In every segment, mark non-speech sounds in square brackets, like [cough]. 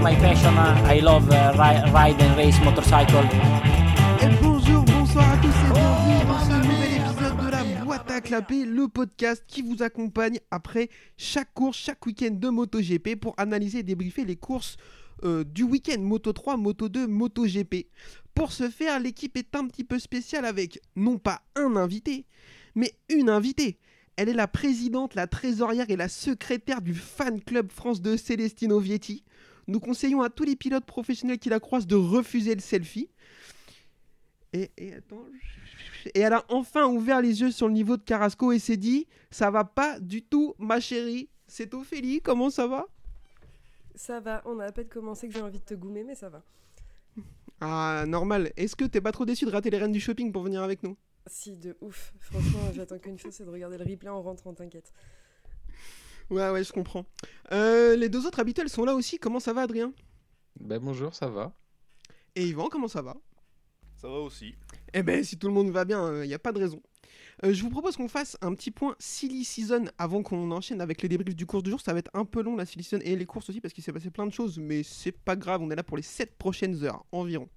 my passion. I love uh, ri- ride and race motorcycle. Bonjour, bonsoir à tous et bienvenue dans ce nouvel épisode de la boîte à clapper, le podcast qui vous accompagne après chaque course, chaque week-end de MotoGP pour analyser et débriefer les courses euh, du week-end Moto 3, Moto 2, MotoGP. Pour ce faire, l'équipe est un petit peu spéciale avec non pas un invité, mais une invitée. Elle est la présidente, la trésorière et la secrétaire du fan club France 2 Celestino Vietti. Nous conseillons à tous les pilotes professionnels qui la croisent de refuser le selfie. Et, et attends. Et elle a enfin ouvert les yeux sur le niveau de Carrasco et s'est dit Ça va pas du tout, ma chérie. C'est Ophélie, comment ça va? Ça va, on a à peine commencé que j'ai envie de te goumer, mais ça va. Ah, normal. Est-ce que t'es pas trop déçu de rater les rênes du shopping pour venir avec nous? Si, de ouf. Franchement, j'attends qu'une chose, c'est de regarder le replay en rentrant, t'inquiète. Ouais, ouais, je comprends. Euh, les deux autres habituels sont là aussi. Comment ça va, Adrien? Ben bonjour, ça va. Et Yvan, comment ça va? Ça va aussi. Eh ben, si tout le monde va bien, il n'y a pas de raison. Euh, je vous propose qu'on fasse un petit point silly season avant qu'on enchaîne avec les débriefs du cours du jour. Ça va être un peu long la silly season et les courses aussi parce qu'il s'est passé plein de choses, mais c'est pas grave, on est là pour les 7 prochaines heures environ.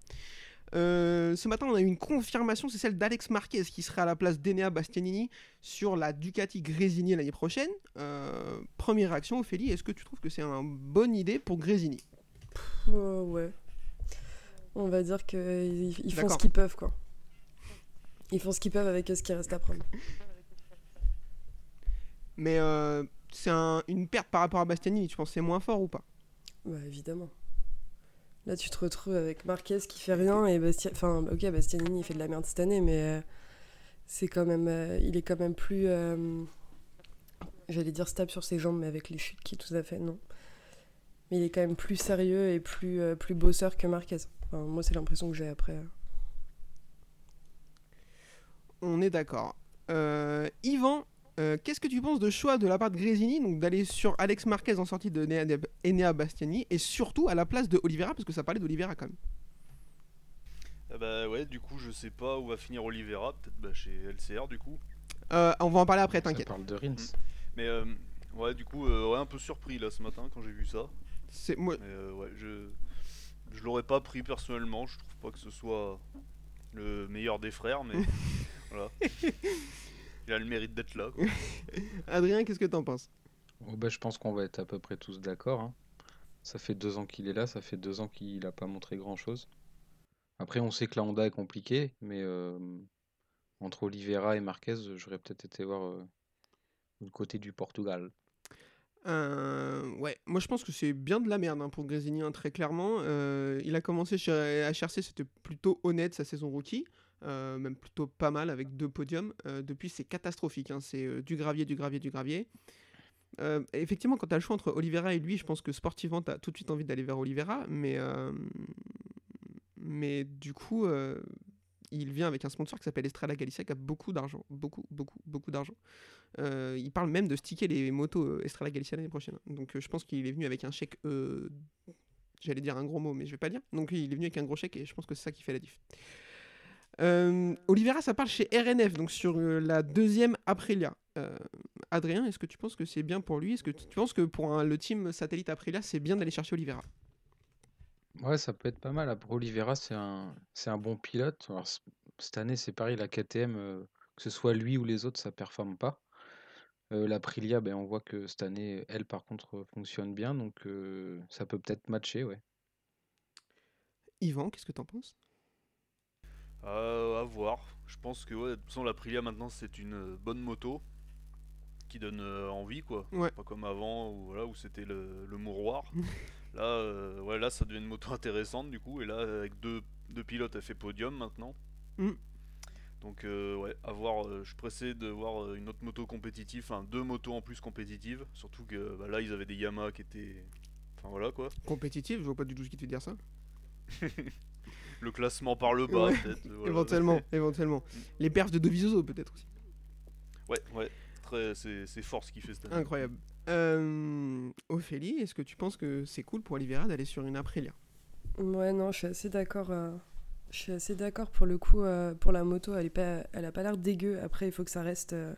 Euh, ce matin, on a eu une confirmation, c'est celle d'Alex Marquez qui serait à la place d'Enea Bastianini sur la Ducati Grésini l'année prochaine. Euh, première réaction, Ophélie, est-ce que tu trouves que c'est une bonne idée pour Grésini Euh, ouais. On va dire qu'ils ils font ce qu'ils peuvent, quoi. Ils font ce qu'ils peuvent avec ce qui reste à prendre. Mais euh, c'est un- une perte par rapport à Bastianini, tu penses que c'est moins fort ou pas? Bah, évidemment. Là, tu te retrouves avec Marquez qui fait rien et. Enfin, ok, Bastianini, il fait de la merde cette année, mais euh, c'est quand même... euh, il est quand même plus... euh, J'allais dire stable sur ses jambes, mais avec les chutes qui tout à fait, non. Mais il est quand même plus sérieux et plus, plus bosseur que Marquez. Enfin, moi, c'est l'impression que j'ai après. On est d'accord. Yvan, euh, qu'est-ce que tu penses de choix de la part de Grésini, donc d'aller sur Alex Marquez en sortie de Enea- Enea Bastiani, et surtout à la place de Oliveira, parce que ça parlait d'Oliveira quand même. Ah bah ouais, du coup, je sais pas où va finir Oliveira, peut-être bah, chez LCR du coup. Euh, on va en parler après, Ça t'inquiète. parle de Rins. Mais euh, ouais, du coup, euh, ouais, un peu surpris là ce matin quand j'ai vu ça. C'est moi. Mais euh, ouais, je, je l'aurais pas pris personnellement, je trouve pas que ce soit le meilleur des frères, mais [laughs] voilà. Il a le mérite d'être là. quoi. [laughs] Adrien, qu'est-ce que t'en penses? Oh, ben, je pense qu'on va être à peu près tous d'accord. hein. Ça fait deux ans qu'il est là, ça fait deux ans qu'il n'a pas montré grand-chose. Après, on sait que la Honda est compliquée, mais euh, entre Oliveira et Marquez, j'aurais peut-être été voir euh, du côté du Portugal. Euh, ouais, moi je pense que c'est bien de la merde hein, pour Grésini, hein, très clairement. Euh, il a commencé chez HRC, c'était plutôt honnête sa saison rookie, euh, même plutôt pas mal avec deux podiums. Euh, depuis, c'est catastrophique, hein, c'est euh, du gravier, du gravier, du gravier. Effectivement, quand tu as le choix entre Oliveira et lui, je pense que sportivement, tu as tout de suite envie d'aller vers Oliveira, mais, mais du coup, il vient avec un sponsor qui s'appelle Estrella Galicia qui a beaucoup d'argent, beaucoup, beaucoup, beaucoup d'argent. Il parle même de sticker les motos Estrella Galicia l'année prochaine. Donc je pense qu'il est venu avec un chèque. J'allais dire un gros mot, mais je vais pas dire. Donc il est venu avec un gros chèque et je pense que c'est ça qui fait la diff. Euh, Oliveira, ça parle chez RNF, donc sur euh, la deuxième Aprilia. Euh, Adrien, est-ce que tu penses que c'est bien pour lui? Est-ce que tu penses que pour un- le team satellite Aprilia, c'est bien d'aller chercher Oliveira Ouais, ça peut être pas mal. Après, Oliveira, c'est un, c'est un bon pilote. Alors, cette année, c'est pareil, la KTM, euh, que ce soit lui ou les autres, ça performe pas. Euh, la Aprilia, ben, on voit que cette année, elle, par contre, fonctionne bien, donc ça peut peut-être matcher, ouais. Yvan, qu'est-ce que t'en penses? Euh, à voir. Je pense que ouais, de toute façon, l'Aprilia maintenant c'est une euh, bonne moto qui donne euh, envie quoi. Ouais. Pas comme avant où, voilà, où c'était le, le mouroir. [laughs] là, euh, ouais, là ça devient une moto intéressante du coup. Et là, avec deux, deux pilotes, elle fait podium maintenant. Mm. Donc ouais, à voir. je suis pressé de voir une autre moto compétitive, enfin deux motos en plus compétitives. Surtout que bah, là ils avaient des Yamaha qui étaient. Enfin voilà quoi. Compétitif, je vois pas du tout ce qui te fait dire ça. [laughs] Le classement par le bas Ouais, peut-être. [laughs] voilà. Éventuellement, [laughs] éventuellement. Les perfs de Dovizioso peut-être aussi. Ouais, ouais. Très, c'est, c'est fort ce qu'il fait cette année. Incroyable. Euh, Ophélie, est-ce que tu penses que c'est cool pour Oliveira d'aller sur une Aprilia? Ouais, non, je suis assez d'accord. euh, Je suis assez d'accord pour le coup. euh, pour la moto, elle, est pas, elle a pas l'air dégueu. Après, il faut que ça reste. euh,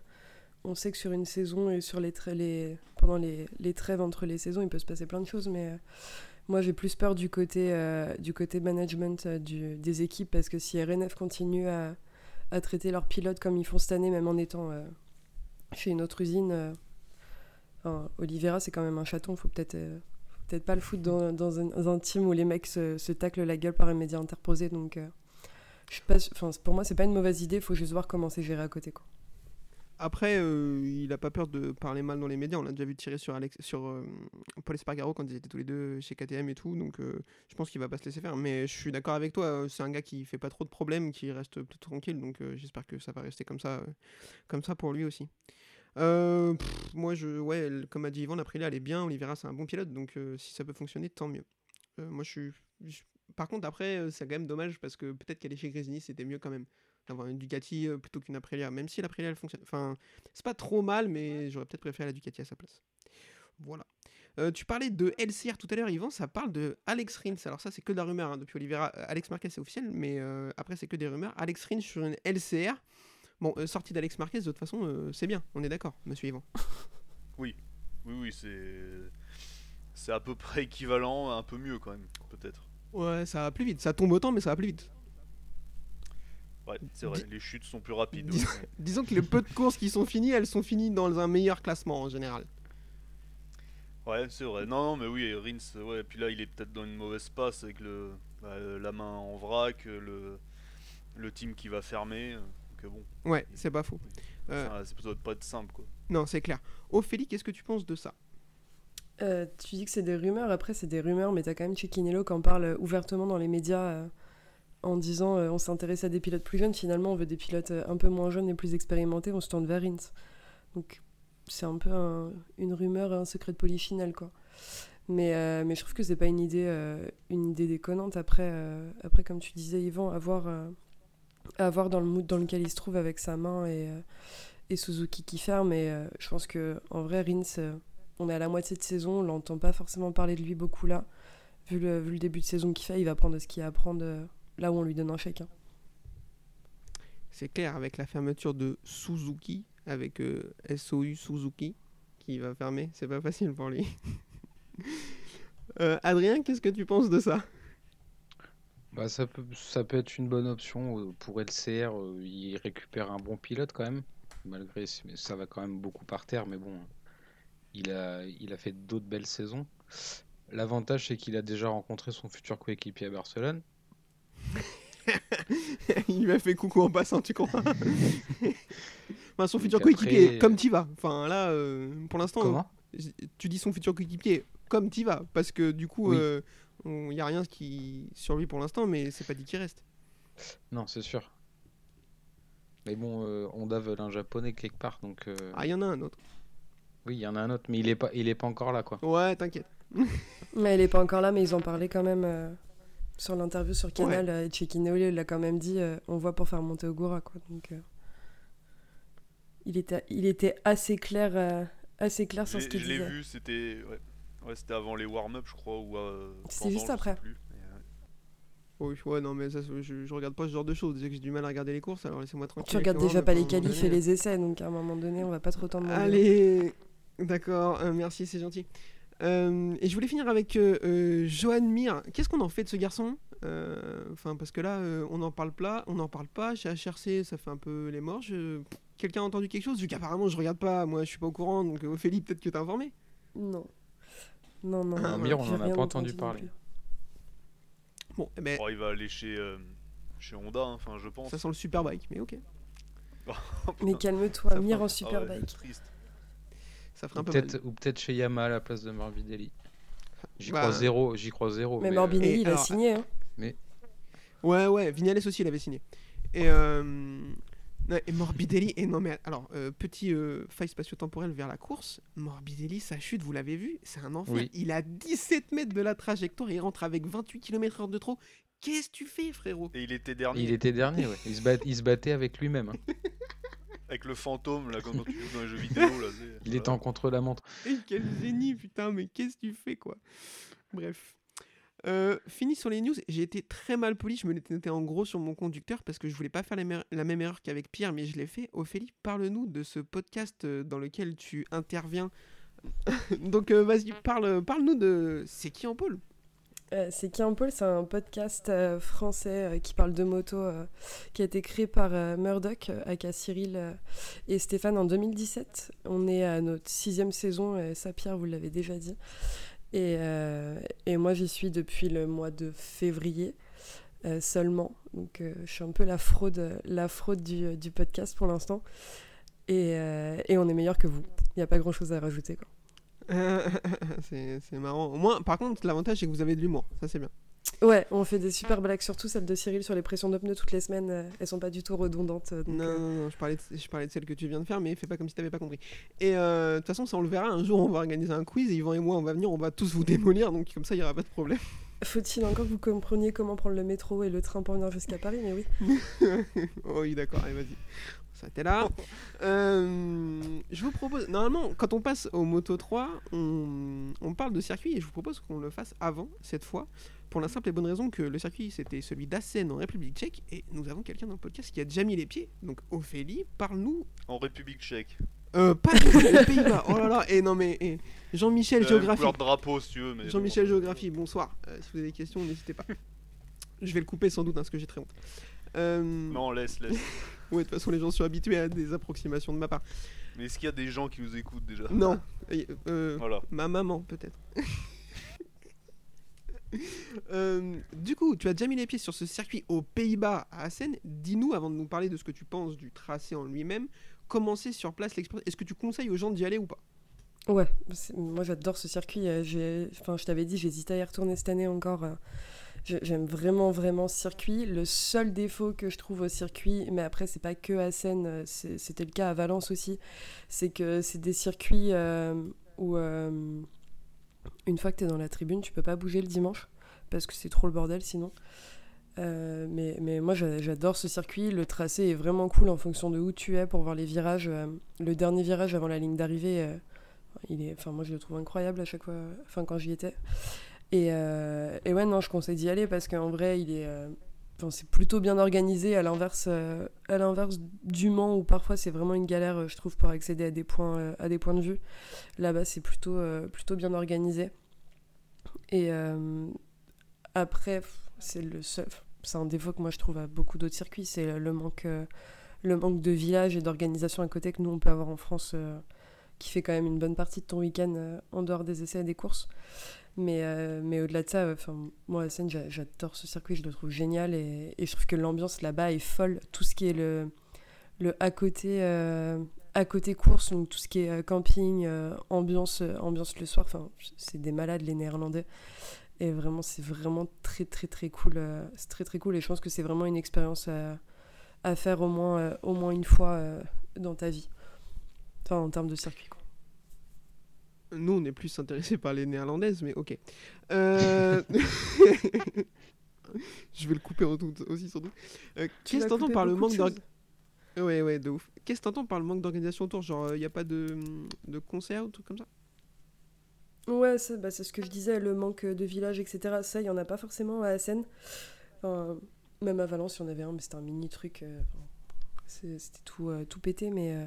on sait que sur une saison et sur les, tra- les pendant les, les trêves entre les saisons, il peut se passer plein de choses, mais, euh, Moi, j'ai plus peur du côté, euh, du côté management euh, des équipes parce que si RNF continue à, à traiter leurs pilotes comme ils font cette année, même en étant euh, chez une autre usine, Oliveira, c'est quand même un chaton. Faut peut-être peut-être pas le foutre dans, dans un, team où les mecs se, se taclent la gueule par un média interposé. Donc, je suis pas, pour moi, c'est pas une mauvaise idée. Faut juste voir comment c'est géré à côté. Quoi. Après, euh, il a pas peur de parler mal dans les médias. On l'a déjà vu tirer sur, Alex, sur euh, Paul Espargaro quand ils étaient tous les deux chez KTM et tout. Donc, euh, je pense qu'il va pas se laisser faire. Mais je suis d'accord avec toi. C'est un gars qui fait pas trop de problèmes, qui reste plutôt tranquille. Donc, j'espère que ça va rester comme ça, comme ça pour lui aussi. Moi, je, ouais, comme a dit Yvan, l'Aprilia, elle est bien. Oliveira, c'est un bon pilote. Donc, si ça peut fonctionner, tant mieux. Moi, je Par contre, après, c'est quand même dommage parce que peut-être qu'aller chez Grésini, c'était mieux quand même d'avoir une Ducati euh, plutôt qu'une Aprilia. Même si l'Aprilia, elle fonctionne. Enfin, c'est pas trop mal, mais j'aurais peut-être préféré la Ducati à sa place. Voilà. Euh, tu parlais de LCR tout à l'heure, Yvan, ça parle de Alex Rins. Alors ça, c'est que de la rumeur hein, depuis Oliveira. Euh, Alex Marquez, c'est officiel, mais euh, après, c'est que des rumeurs. Alex Rins sur une LCR. Bon, euh, sortie d'Alex Marquez, de toute façon, c'est bien, on est d'accord, monsieur Yvan. [laughs] Oui, oui, c'est. C'est à peu près équivalent, un peu mieux quand même, peut-être. Ouais, ça va plus vite. Ça tombe autant, mais ça va plus vite. Ouais, c'est vrai, Dis- les chutes sont plus rapides. Dis- ouais. [laughs] Disons que les peu de courses qui sont finies, elles sont finies dans un meilleur classement en général. Ouais, c'est vrai. Non, non, mais oui, Rins, ouais, puis là, il est peut-être dans une mauvaise passe avec le, bah, euh, la main en vrac, euh, le, le team qui va fermer. euh, Donc, euh, bon, Ouais, c'est pas faux. Euh, ça, ça doit pas être simple, quoi. Non, c'est clair. Ophélie, qu'est-ce que tu penses de ça? Euh, tu dis que c'est des rumeurs, après c'est des rumeurs, mais t'as quand même Cecchiniello qui en parle ouvertement dans les médias euh, en disant euh, on s'intéresse à des pilotes plus jeunes, finalement on veut des pilotes euh, un peu moins jeunes et plus expérimentés, on se tourne vers Rins. Donc c'est un peu un- une rumeur un secret de polichinelle quoi. Mais, euh, mais je trouve que c'est pas une idée, une idée déconnante. Après, après, comme tu disais, Yvan, à voir, euh, à voir dans le mood dans lequel il se trouve avec sa main et, Suzuki qui ferme. Et je pense que en vrai, Rins, on est à la moitié de saison, on l'entend pas forcément parler de lui beaucoup là. Vu le, vu le début de saison qu'il fait, il va prendre ce qu'il y a à prendre là où on lui donne un chèque. hein. C'est clair, avec la fermeture de Suzuki, avec euh, SOU Suzuki, qui va fermer, c'est pas facile pour lui. [laughs] Euh, Adrien, qu'est-ce que tu penses de ça? Bah, ça peut, ça peut être une bonne option euh, pour LCR. Il récupère un bon pilote quand même, malgré mais ça va quand même beaucoup par terre. Mais bon, il a, il a fait d'autres belles saisons. L'avantage, c'est qu'il a déjà rencontré son futur coéquipier à Barcelone. [laughs] Il lui a fait coucou en passant, tu crois [laughs] Enfin, son futur après- coéquipier, comme t'y vas. Enfin, là, euh, pour l'instant, Comment euh, tu dis son futur coéquipier comme t'y vas, parce que du coup, Oui. il n'y a rien qui sur lui pour l'instant, mais c'est pas dit qu'il reste. Non, c'est sûr. Mais bon, euh, Honda veut un japonais quelque part, donc euh, Ah, il y en a un autre. oui, il y en a un autre, mais il est pas, il est pas encore là, quoi. Ouais, t'inquiète. [laughs] Mais il est pas encore là, mais ils en parlaient quand même euh, sur l'interview sur Canal. euh, et Cecchiniello il l'a quand même dit euh, on voit pour faire monter Ogura. Quoi. Donc, euh, il, était, il était assez clair, euh, assez clair Je sur ce l'ai qu'il je l'ai disait. vu, c'était. Ouais. Ouais, c'était avant les warm-up, je crois, ou. euh, C'était juste après. plus. Euh, Oui, ouais, non, mais ça, je, je regarde pas ce genre de choses. Déjà que j'ai du mal à regarder les courses, alors laissez-moi tranquille. Tu regardes déjà pas les qualifs et donné, les essais, donc à un moment donné, on va pas trop t'en demander. Allez, d'accord, euh, merci, c'est gentil. Euh, et je voulais finir avec euh, euh, Johan Mir. Qu'est-ce qu'on en fait de ce garçon? Euh, Enfin, parce que là, euh, on en parle pas, on en parle pas. Chez HRC, ça fait un peu les morts. Je- Quelqu'un a entendu quelque chose? Vu qu'apparemment, je regarde pas. Moi, je suis pas au courant. Donc, Ophélie, peut-être que t'as informé. Non. Non, non. Ah, non, Mir, on j'ai en a pas entendu parler. Bon, eh ben, bon, il va aller chez, euh, chez Honda, hein, enfin, je pense. ça sent le superbike, mais ok. [laughs] Mais calme-toi, Mir en Ah superbike. ouais, triste. Ça ferait Ou un peu mal. ou peut-être chez Yamaha à la place de Morbidelli. J'y Bah, crois zéro, j'y crois zéro. Mais mais, Morbidelli, il a alors, signé. hein. Ouais, ouais, Vignales aussi, il avait signé. Et, euh, et Morbidelli, et non, mais alors, euh, petit euh, faille spatio-temporelle vers la course, Morbidelli, sa chute, vous l'avez vu, c'est un enfer. Oui. Il a 17 mètres de la trajectoire, il rentre avec 28 km/h de trop. Qu'est-ce que tu fais, frérot? Et il était dernier. Il était dernier, ouais. Il se, bat- il se battait avec lui-même. hein. [laughs] Avec le fantôme, là, quand tu joues dans les jeux vidéo, là. Il voilà. était en contre-la-montre. [laughs] Et Quel génie, putain, mais qu'est-ce que tu fais, quoi? Bref. Euh, fini sur les news, j'ai été très mal poli, je me l'étais noté en gros sur mon conducteur parce que je voulais pas faire la, la même erreur qu'avec Pierre, mais je l'ai fait. Ophélie, parle-nous de ce podcast euh, dans lequel tu interviens. [laughs] Donc euh, vas-y, parle, parle-nous de... C'est qui en pôle? C'est Qui en Paul, c'est un podcast euh, français euh, qui parle de moto, euh, qui a été créé par euh, Murdoch, euh, aka Cyril euh, et Stéphane en 2017. On est à notre sixième saison, et ça Pierre, vous l'avez déjà dit. Et, euh, et moi j'y suis depuis le mois de février euh, seulement. Donc euh, je suis un peu la fraude, la fraude du, du podcast pour l'instant. Et, euh, et on est meilleur que vous. Il n'y a pas grand chose à rajouter. Quoi. [laughs] c'est marrant. Au moins, par contre, l'avantage c'est que vous avez de l'humour. Ça c'est bien. Ouais, on fait des super blagues, surtout celle de Cyril sur les pressions de pneus toutes les semaines. euh, elles sont pas du tout redondantes. euh, donc, Non, euh, non, non, je parlais, de, je parlais de celle que tu viens de faire, mais fais pas comme si t'avais pas compris. Et euh, de toute façon, ça on le verra. Un jour, on va organiser un quiz et Yvan et moi, on va venir, on va tous vous démolir, donc comme ça, il y aura pas de problème. [laughs] Faut-il encore que vous compreniez comment prendre le métro et le train pour venir jusqu'à Paris? Mais oui. [laughs] oh oui, d'accord, allez, vas-y. Ça, t'es là. [laughs] Euh, je vous propose. Normalement, quand on passe au Moto 3, on, on parle de circuit et je vous propose qu'on le fasse avant, cette fois, pour la simple et bonne raison que le circuit, c'était celui d'Assen en République tchèque et nous avons quelqu'un dans le podcast qui a déjà mis les pieds. Donc, Ophélie, parle-nous. En République tchèque. Euh, pas du tout, les Pays-Bas. Oh là là, et non mais. et Jean-Michel, même géographie. couleur de drapeau si tu veux. mais Jean-Michel bon. Géographie, bonsoir. Euh, si vous avez des questions, n'hésitez pas. Je vais le couper sans doute, hein, parce que j'ai très honte. Euh, Non, laisse, laisse. [laughs] Ouais, de toute façon, les gens sont habitués à des approximations de ma part. Mais est-ce qu'il y a des gens qui nous écoutent déjà? Non. [laughs] Euh, Voilà. ma maman, peut-être. [laughs] Euh, du coup, tu as déjà mis les pieds sur ce circuit aux Pays-Bas à Assen. Dis-nous, avant de nous parler de ce que tu penses du tracé en lui-même, comment c'est sur place l'expérience? Est-ce que tu conseilles aux gens d'y aller ou pas? Ouais, moi j'adore ce circuit. euh, Enfin, je t'avais dit, j'hésitais à y retourner cette année encore. J'ai- J'aime vraiment, vraiment ce circuit. Le seul défaut que je trouve au circuit, mais après, c'est pas que à Seine, euh, c'était le cas à Valence aussi, c'est que c'est des circuits euh, où, euh, une fois que tu es dans la tribune, tu peux pas bouger le dimanche, parce que c'est trop le bordel sinon. Mais, mais moi j'a- j'adore ce circuit, le tracé est vraiment cool en fonction de où tu es pour voir les virages. le dernier virage avant la ligne d'arrivée, il est, enfin moi je le trouve incroyable à chaque fois, enfin quand j'y étais. Et, euh, et ouais non, je conseille d'y aller parce qu'en vrai il est, euh, c'est plutôt bien organisé à l'inverse, euh, à l'inverse du Mans où parfois c'est vraiment une galère, je trouve, pour accéder à des points, à des points de vue. Là-bas c'est plutôt, plutôt bien organisé. Et après c'est le seul, un défaut que moi je trouve à beaucoup d'autres circuits, c'est le manque, le manque de village et d'organisation à côté que nous on peut avoir en France. qui fait quand même une bonne partie de ton week-end en dehors des essais et des courses. Mais, euh, mais au-delà de ça, enfin moi, Seine, j'a- j'adore ce circuit, je le trouve génial et, je trouve que l'ambiance là-bas est folle. Tout ce qui est le, le à côté, euh, à côté course, donc tout ce qui est euh, camping, ambiance, ambiance le soir, c'est des malades les Néerlandais. Et vraiment, c'est vraiment très très très cool. c'est très très cool et je pense que c'est vraiment une expérience à, faire au moins, au moins une fois dans ta vie. En termes de circuit. Nous, on est plus intéressés par les néerlandaises, mais ok. Euh, [laughs] Je vais le couper en tout- aussi, sans doute. Euh, Qu'est-ce que t'entends par le manque d'organisation choses. Ouais, ouais, de ouf. Qu'est-ce que t'entends par le manque d'organisation autour Genre, il n'y a pas de, de concert ou trucs comme ça? Ouais, bah, c'est ce que je disais, le manque de village, etc. Ça, il n'y en a pas forcément à Assen. Enfin, même à Valence, il y en avait un, mais c'était un mini truc. euh, enfin, c'était tout, euh, tout pété, mais, euh,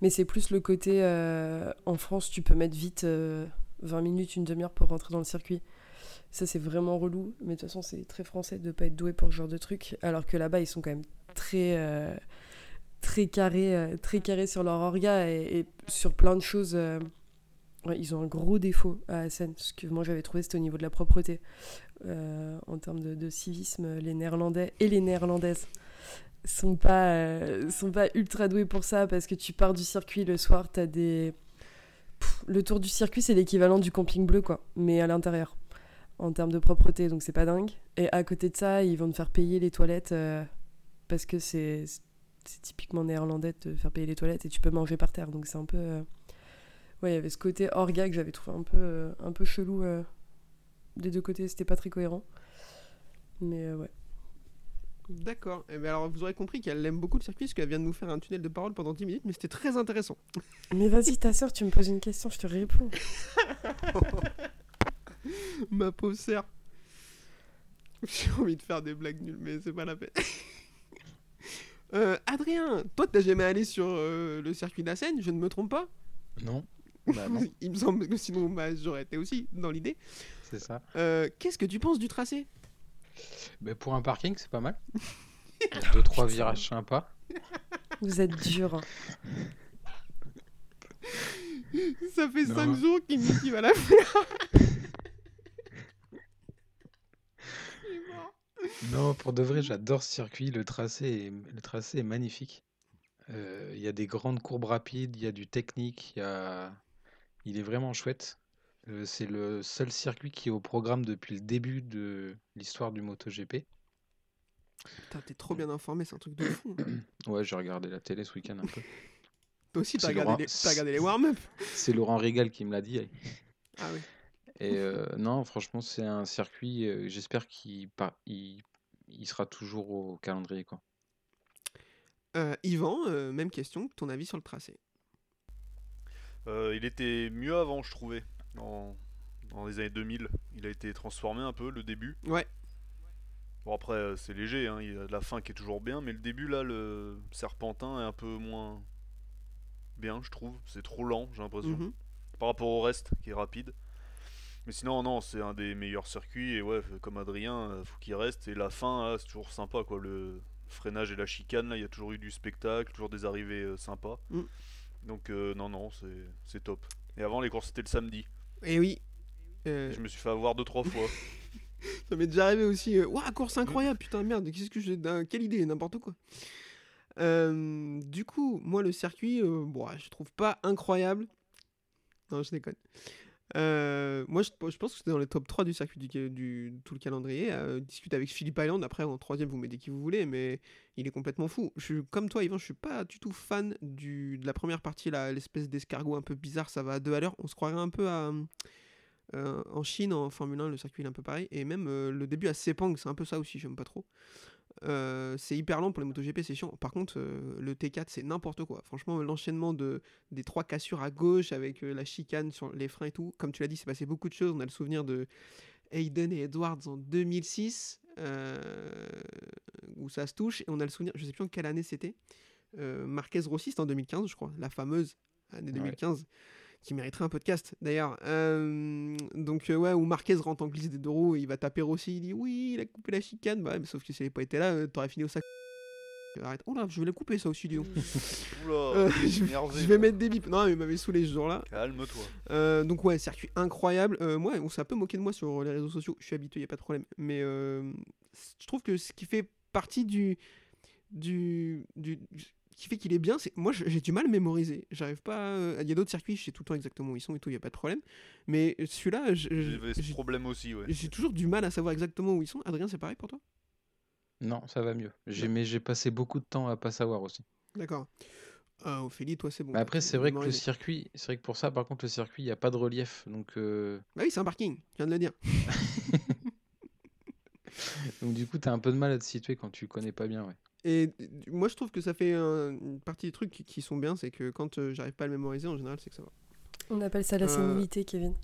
mais c'est plus le côté. euh, en France, tu peux mettre vite euh, 20 minutes, une demi-heure pour rentrer dans le circuit. Ça, c'est vraiment relou. Mais de toute façon, c'est très français de pas être doué pour ce genre de truc. Alors que là-bas, ils sont quand même très. très carrés, très carrés sur leur orga et, sur plein de choses. ils ont un gros défaut à Assen. Ce que moi j'avais trouvé, c'était au niveau de la propreté. En termes de civisme, les Néerlandais et les Néerlandaises sont pas, euh, sont pas ultra doués pour ça parce que tu pars du circuit le soir, t'as des. Le tour du circuit, c'est l'équivalent du camping bleu, quoi, mais à l'intérieur, en termes de propreté, donc c'est pas dingue. Et à côté de ça, ils vont te faire payer les toilettes euh, parce que c'est typiquement néerlandais de faire payer les toilettes et tu peux manger par terre, donc c'est un peu. euh, Ouais, il y avait ce côté orga que j'avais trouvé un peu, un peu chelou des deux côtés, c'était pas très cohérent. Mais ouais. D'accord. Et bien alors, vous aurez compris qu'elle aime beaucoup le circuit parce qu'elle vient de nous faire un tunnel de parole pendant 10 minutes, mais c'était très intéressant. Mais vas-y, ta soeur, tu me poses une question, je te réponds. [laughs] Ma pauvre sœur. J'ai envie de faire des blagues nulles, mais c'est pas la peine. [laughs] Euh, Adrien, toi, t'as jamais allé sur euh, le circuit d'Assen, je ne me trompe pas? Non [laughs] Bah non. Il me semble que sinon bah, j'aurais été aussi dans l'idée. c'est ça. Euh, Qu'est-ce que tu penses du tracé? Mais pour un parking, c'est pas mal. [laughs] Deux, trois virages sympas. Vous êtes dur. Ça fait Non. 5 jours qu'il dit qu'il va la faire. Il est mort. Non, pour de vrai, j'adore ce circuit. Le tracé est, le tracé est magnifique. Euh, Il y a des grandes courbes rapides, il y a du technique, il y a... il est vraiment chouette. Euh, c'est le seul circuit qui est au programme depuis le début de l'histoire du MotoGP. Putain, t'es trop bien informé, c'est un truc de [coughs] fou. Ouais, j'ai regardé la télé ce week-end un peu. [laughs] Toi aussi, t'as C'est regardé, Laurent- les... t'as regardé les warm-up. [laughs] C'est Laurent Régal qui me l'a dit. Ah oui. Et euh, non, franchement, c'est un circuit. euh, J'espère qu'il par- il, il sera toujours au calendrier. Quoi. Euh, Yvan, euh, même question, ton avis sur le tracé? Euh, il était mieux avant, je trouvais. Dans, dans les années 2000, il a été transformé un peu, le début. Ouais. Bon, après, euh, c'est léger, hein, il y a la fin qui est toujours bien, mais le début, là, le serpentin est un peu moins bien, je trouve. C'est trop lent, j'ai l'impression. Mhm. Par rapport au reste, qui est rapide. Mais sinon, non, c'est un des meilleurs circuits, et ouais, comme Adrien, euh, faut qu'il reste. Et la fin, c'est toujours sympa, quoi. Le freinage et la chicane, là, il y a toujours eu du spectacle, toujours des arrivées euh, sympas. Mm. Donc, euh, non, non, c'est c'est top. Et avant, les courses, c'était le samedi. Et oui. Euh, Je me suis fait avoir deux, trois fois. [laughs] Ça m'est déjà arrivé aussi. Ouah, course incroyable, putain, merde, qu'est-ce que j'ai. Quelle idée, n'importe quoi. Euh, du coup, moi, le circuit, euh, bon, je trouve pas incroyable. Non, je déconne. Euh, moi, je, je pense que c'est dans les top 3 du circuit du, du- tout le calendrier. Euh, discute avec Philippe Island. Après, en troisième, vous mettez qui vous voulez, mais il est complètement fou. Je suis comme toi, Yvan, je suis pas du tout fan de la première partie, l'espèce d'escargot un peu bizarre. Ça va à deux à l'heure. On se croirait un peu euh, en Chine, en Formule 1, le circuit est un peu pareil. Et même le début à Sepang, c'est un peu ça aussi, j'aime pas trop. Euh, c'est hyper lent pour les MotoGP, c'est chiant. Par contre, euh, le T4, c'est n'importe quoi. Franchement, l'enchaînement de, des trois cassures à gauche avec euh, la chicane sur les freins et tout, comme tu l'as dit, c'est passé beaucoup de choses. On a le souvenir de Hayden et Edwards en 2006, euh, où ça se touche. Et on a le souvenir, je sais plus en quelle année c'était, Marquez Rossi, en 2015, je crois, la fameuse année Ouais. 2015 qui mériterait un podcast d'ailleurs. Euh, donc euh, ouais, où Marquez rentre en glisse des deux roues et il va taper Rossi, il dit oui, il a coupé la chicane, bah ouais, mais sauf que s'il n'avait pas été là, euh, t'aurais fini au sac. Arrête. Oh là, je vais la couper ça au studio. [laughs] Oula, je, énervé, je vais mettre des bips. Non, mais il m'avait saoulé ce jour-là. Calme-toi. Donc ouais, circuit incroyable. Moi, on s'est un peu moqué de moi sur les réseaux sociaux. Je suis habitué, y a pas de problème. Mais euh, je trouve que ce qui fait partie du du, du qui fait qu'il est bien, c'est moi j'ai du mal à mémoriser. J'arrive pas. euh, Il y a d'autres circuits, je sais tout le temps exactement où ils sont et tout, y a pas de problème. Mais celui-là, J'avais ce j'ai problème aussi, ouais. j'ai toujours du mal à savoir exactement où ils sont. Adrien, c'est pareil pour toi? Non, ça va mieux. J'ai, mais j'ai passé beaucoup de temps à pas savoir aussi. D'accord. Euh, Ophélie, toi c'est bon. Mais après, c'est vrai que le circuit, c'est vrai que pour ça, par contre, le circuit, il n'y a pas de relief. Donc, euh, Bah oui, c'est un parking. Je viens de le dire. [laughs] donc du coup, tu as un peu de mal à te situer quand tu connais pas bien. Ouais. Et moi, je trouve que ça fait un- une partie des trucs qui, qui sont bien, c'est que quand euh, j'arrive pas à le mémoriser, en général, c'est que ça va. On appelle ça la Euh, sénilité, Kevin.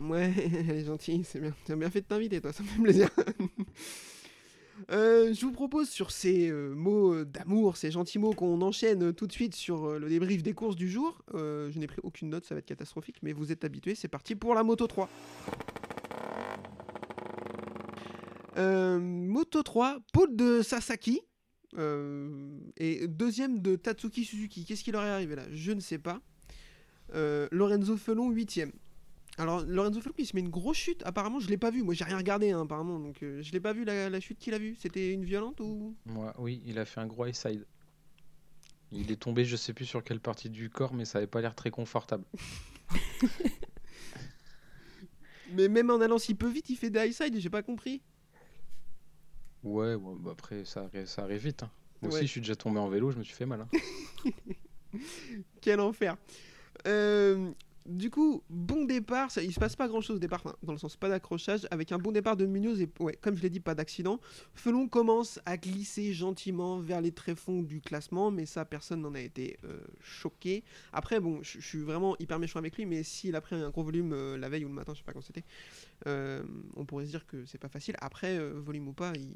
Ouais, [laughs] elle est gentille, c'est bien. T'as bien fait de t'inviter, toi, ça me fait plaisir. [laughs] Euh, je vous propose sur ces euh, mots d'amour, ces gentils mots qu'on enchaîne tout de suite sur le débrief des courses du jour. Je n'ai pris aucune note, ça va être catastrophique, mais vous êtes habitués, c'est parti pour la Moto 3. Euh, Moto 3, pôle de Sasaki. euh, et deuxième de Tatsuki Suzuki. Qu'est-ce qui leur est arrivé là? Je ne sais pas. Euh, Lorenzo Felon, huitième. Alors, Lorenzo Felon, il se met une grosse chute. Apparemment, je l'ai pas vu. Moi, j'ai rien regardé, hein, apparemment. Donc, euh, je l'ai pas vu la, la chute qu'il a vue. C'était une violente ou? Moi, oui, il a fait un gros high side. Il est tombé, je sais plus sur quelle partie du corps, mais ça avait pas l'air très confortable. [laughs] Mais même en allant si peu vite, il fait des high side. J'ai pas compris. Ouais, ouais, bah après, ça, arri- ça arrive vite. hein. Moi Ouais. aussi, je suis déjà tombé en vélo, je me suis fait mal. hein. [laughs] Quel enfer. Euh, du coup, bon départ. Ça, il se passe pas grand chose au départ, dans le sens pas d'accrochage. Avec un bon départ de Munoz et, ouais, comme je l'ai dit, pas d'accident. Felon commence à glisser gentiment vers les tréfonds du classement, mais ça, personne n'en a été euh, choqué. Après, bon, je suis vraiment hyper méchant avec lui, mais s'il a pris un gros volume euh, la veille ou le matin, je sais pas quand c'était, euh, on pourrait se dire que c'est pas facile. Après, volume ou pas, il.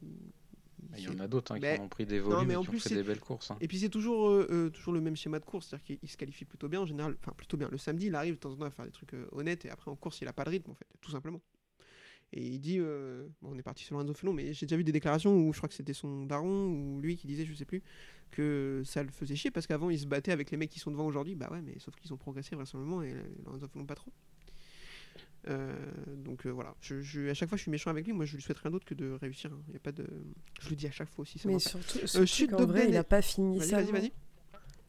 Il y en a d'autres hein, Mais- qui ont pris des Non, volumes mais et en qui ont plus, fait c'est- des belles courses. hein. Et puis c'est toujours, euh, euh, toujours le même schéma de course, c'est-à-dire qu'il il se qualifie plutôt bien en général, enfin plutôt bien. Le samedi, il arrive de temps en temps à faire des trucs euh, honnêtes et après en course, il a pas de rythme en fait, tout simplement. Et il dit, euh, bon, on est parti sur Lorenzo Felon, mais j'ai déjà vu des déclarations où je crois que c'était son daron ou lui qui disait, je sais plus, que ça le faisait chier parce qu'avant il se battait avec les mecs qui sont devant aujourd'hui. Bah ouais, mais sauf qu'ils ont progressé vraisemblablement et Lorenzo Felon pas trop. Euh, donc euh, voilà, je, je- à chaque fois je suis méchant avec lui, moi je lui souhaite rien d'autre que de réussir. hein. Y a pas de... Je le dis à chaque fois aussi. Ça Mais surtout, Euh, surtout de vrai, il a et- pas fini Vas-y, ça. vas-y, vas-y.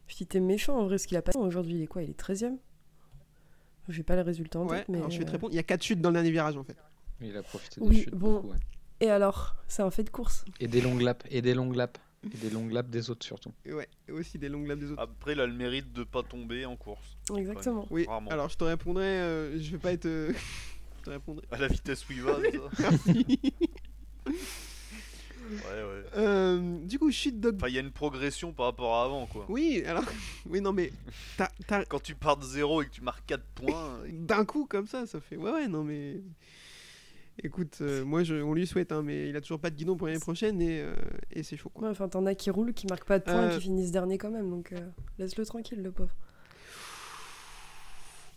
Je dis, t'es méchant en vrai, ce qu'il a pas aujourd'hui. Il est quoi? Il est 13ème J'ai pas les résultats en Ouais, tête, mais. alors je vais te répondre. Il y a 4 chutes dans le dernier virage en fait. Il a profité Oui, des chutes bon. beaucoup, ouais. Et alors? C'est un fait de course. Et des longues laps, et des longues laps, et des longues laps des autres surtout. Ouais, et aussi des longues lames des autres. Après, il a le mérite de pas tomber en course. Exactement. oui, rarement. alors je te répondrai, euh, je vais pas être. euh, [laughs] je te répondrai. À la vitesse où il va, c'est ça Merci. Ouais, ouais. Euh, du coup, chute dog. Enfin, il y a une progression par rapport à avant, quoi. Oui, alors. [laughs] Oui, non, mais. t'as- t'as- Quand tu pars de zéro et que tu marques 4 points, D'un coup, comme ça, ça fait. Ouais, ouais, non, mais. Écoute, euh, moi, je, on lui souhaite, hein, mais il a toujours pas de guidon pour l'année prochaine et, euh, et c'est chaud, quoi. Ouais, enfin, t'en as qui roulent, qui marquent pas de points et Euh. qui finissent dernier quand même. Donc euh, laisse-le tranquille, le pauvre.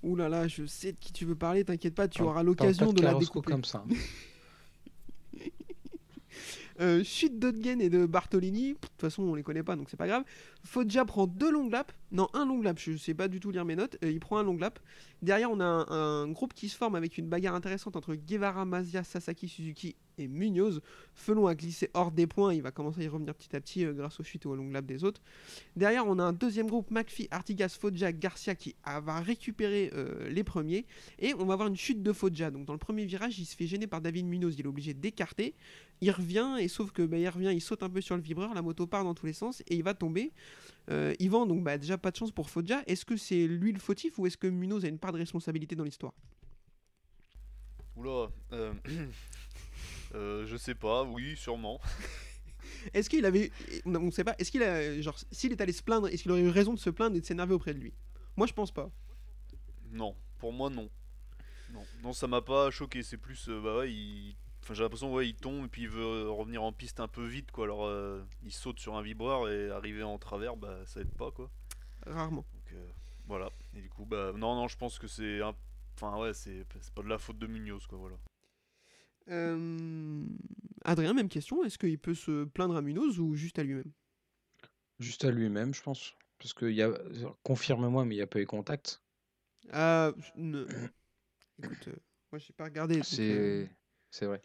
Ouh là là, je sais de qui tu veux parler, t'inquiète pas, tu auras l'occasion de la découper. comme ça. [laughs] Euh, chute d'Otgen et de Bartolini, de toute façon on les connaît pas donc c'est pas grave. Foggia prend deux longues laps, non un long lap, je sais pas du tout lire mes notes, Euh, il prend un long lap. Derrière on a un, groupe qui se forme avec une bagarre intéressante entre Guevara, Mazia, Sasaki, Suzuki et Munoz. Felon a glissé hors des points, il va commencer à y revenir petit à petit euh, grâce aux chutes et aux longues laps des autres. Derrière on a un deuxième groupe, McPhee, Artigas, Foggia, Garcia qui va récupérer euh, les premiers. Et on va avoir une chute de Foggia, donc dans le premier virage il se fait gêner par David Munoz, il est obligé d'écarter il revient et sauf que bah, il revient, il saute un peu sur le vibreur, la moto part dans tous les sens et il va tomber. Euh, Yvan, donc bah, déjà pas de chance pour Foggia. Est-ce que c'est lui le fautif ou est-ce que Munoz a une part de responsabilité dans l'histoire? Oula. euh, [coughs] euh, je sais pas, oui, sûrement. [laughs] Est-ce qu'il avait, on ne sait pas, est-ce qu'il a, genre, s'il est allé se plaindre, est-ce qu'il aurait eu raison de se plaindre et de s'énerver auprès de lui? Moi je pense pas. Non, pour moi, non. Non, non ça m'a pas choqué. C'est plus, euh, bah ouais, il... Enfin, j'ai l'impression, ouais, il tombe et puis il veut euh, revenir en piste un peu vite, quoi. Alors, euh, il saute sur un vibreur et arriver en travers, bah, ça aide pas, quoi. Rarement. Donc, euh, voilà. Et du coup, bah, non, non, je pense que c'est un. Enfin, ouais, c'est c'est pas de la faute de Munoz, quoi, voilà. Euh, Adrien, même question. Est-ce qu'il peut se plaindre à Munoz ou juste à lui-même? Juste à lui-même, je pense. Parce que, y a... confirme-moi, mais il n'y a pas eu contact. Ah, ne- [coughs] Écoute, euh, moi j'ai pas regardé. donc, euh, C'est c'est vrai.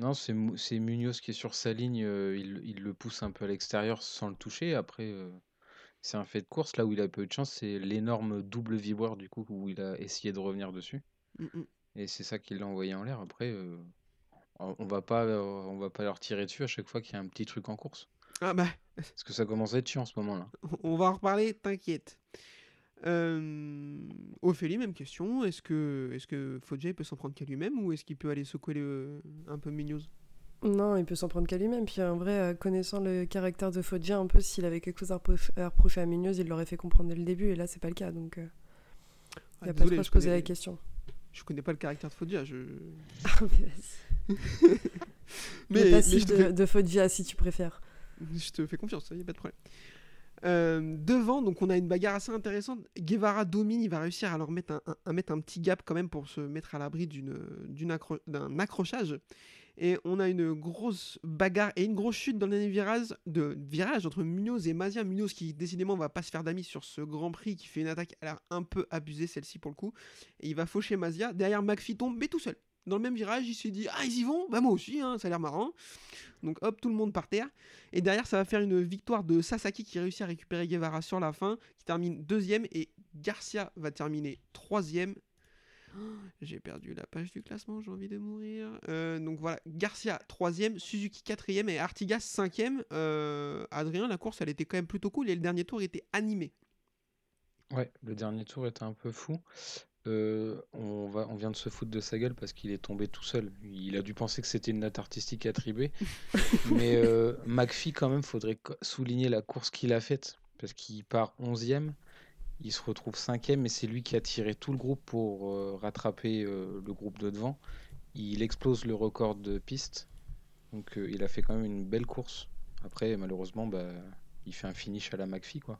Non, c'est Mu- c'est Munoz qui est sur sa ligne, euh, il, il le pousse un peu à l'extérieur sans le toucher. Après, euh, c'est un fait de course. Là où il a peu eu de chance, c'est l'énorme double vibreur du coup où il a essayé de revenir dessus. mm, mm. Et c'est ça qui l'a envoyé en l'air. Après, euh, on on va pas, on va pas leur tirer dessus à chaque fois qu'il y a un petit truc en course. Ah bah, Parce que ça commence à être chiant en ce moment-là. On va en reparler, t'inquiète. Euh, Ophélie, même question. Est-ce que, est que il peut s'en prendre qu'à lui-même ou est-ce qu'il peut aller secouer le- un peu Munoz Non, il peut s'en prendre qu'à lui-même. Puis en vrai, euh, connaissant le caractère de Foggia, un peu s'il avait quelque chose à, reproch- à reprocher à Munoz, il l'aurait fait comprendre dès le début. Et là, c'est pas le cas. Donc, il Ah, n'y a pas désolé, à je se poser connais- la question. Je connais pas le caractère de Foggia. Je... [laughs] Ah, mais vas-y. [laughs] Mais, le mais passif je, te de, de Foggia, si tu préfères. je te fais confiance, il n'y a pas de problème. Euh, devant, donc on a une bagarre assez intéressante. Guevara domine, il va réussir à leur mettre un, à mettre un petit gap quand même pour se mettre à l'abri d'un accrochage. Et on a une grosse bagarre et une grosse chute dans le dernier virage, de virage entre Munoz et Mazia. Munoz qui décidément va pas se faire d'amis sur ce Grand Prix qui fait une attaque à l'air un peu abusée celle-ci pour le coup. Et il va faucher Mazia. Derrière McPhee tombe mais tout seul. Dans le même virage, il s'est dit ah ils y vont, bah moi aussi, hein, ça a l'air marrant. Donc hop tout le monde par terre. Et derrière ça va faire une victoire de Sasaki qui réussit à récupérer Guevara sur la fin, qui termine deuxième et Garcia va terminer troisième. [gasps] J'ai perdu la page du classement, j'ai envie de mourir. Euh, donc voilà, Garcia troisième, Suzuki quatrième et Artigas cinquième. Euh, Adrien, la course elle était quand même plutôt cool et le dernier tour était animé. Ouais, le dernier tour était un peu fou. Euh, on va, on vient de se foutre de sa gueule parce qu'il est tombé tout seul. Il a dû penser que c'était une note artistique attribuée. [laughs] Mais euh, McPhee, quand même, faudrait souligner la course qu'il a faite. Parce qu'il part 11e, il se retrouve 5e, et c'est lui qui a tiré tout le groupe pour euh, rattraper euh, le groupe de devant. Il explose le record de piste. Donc il a fait quand même une belle course. Après, malheureusement, bah, il fait un finish à la McPhee, quoi.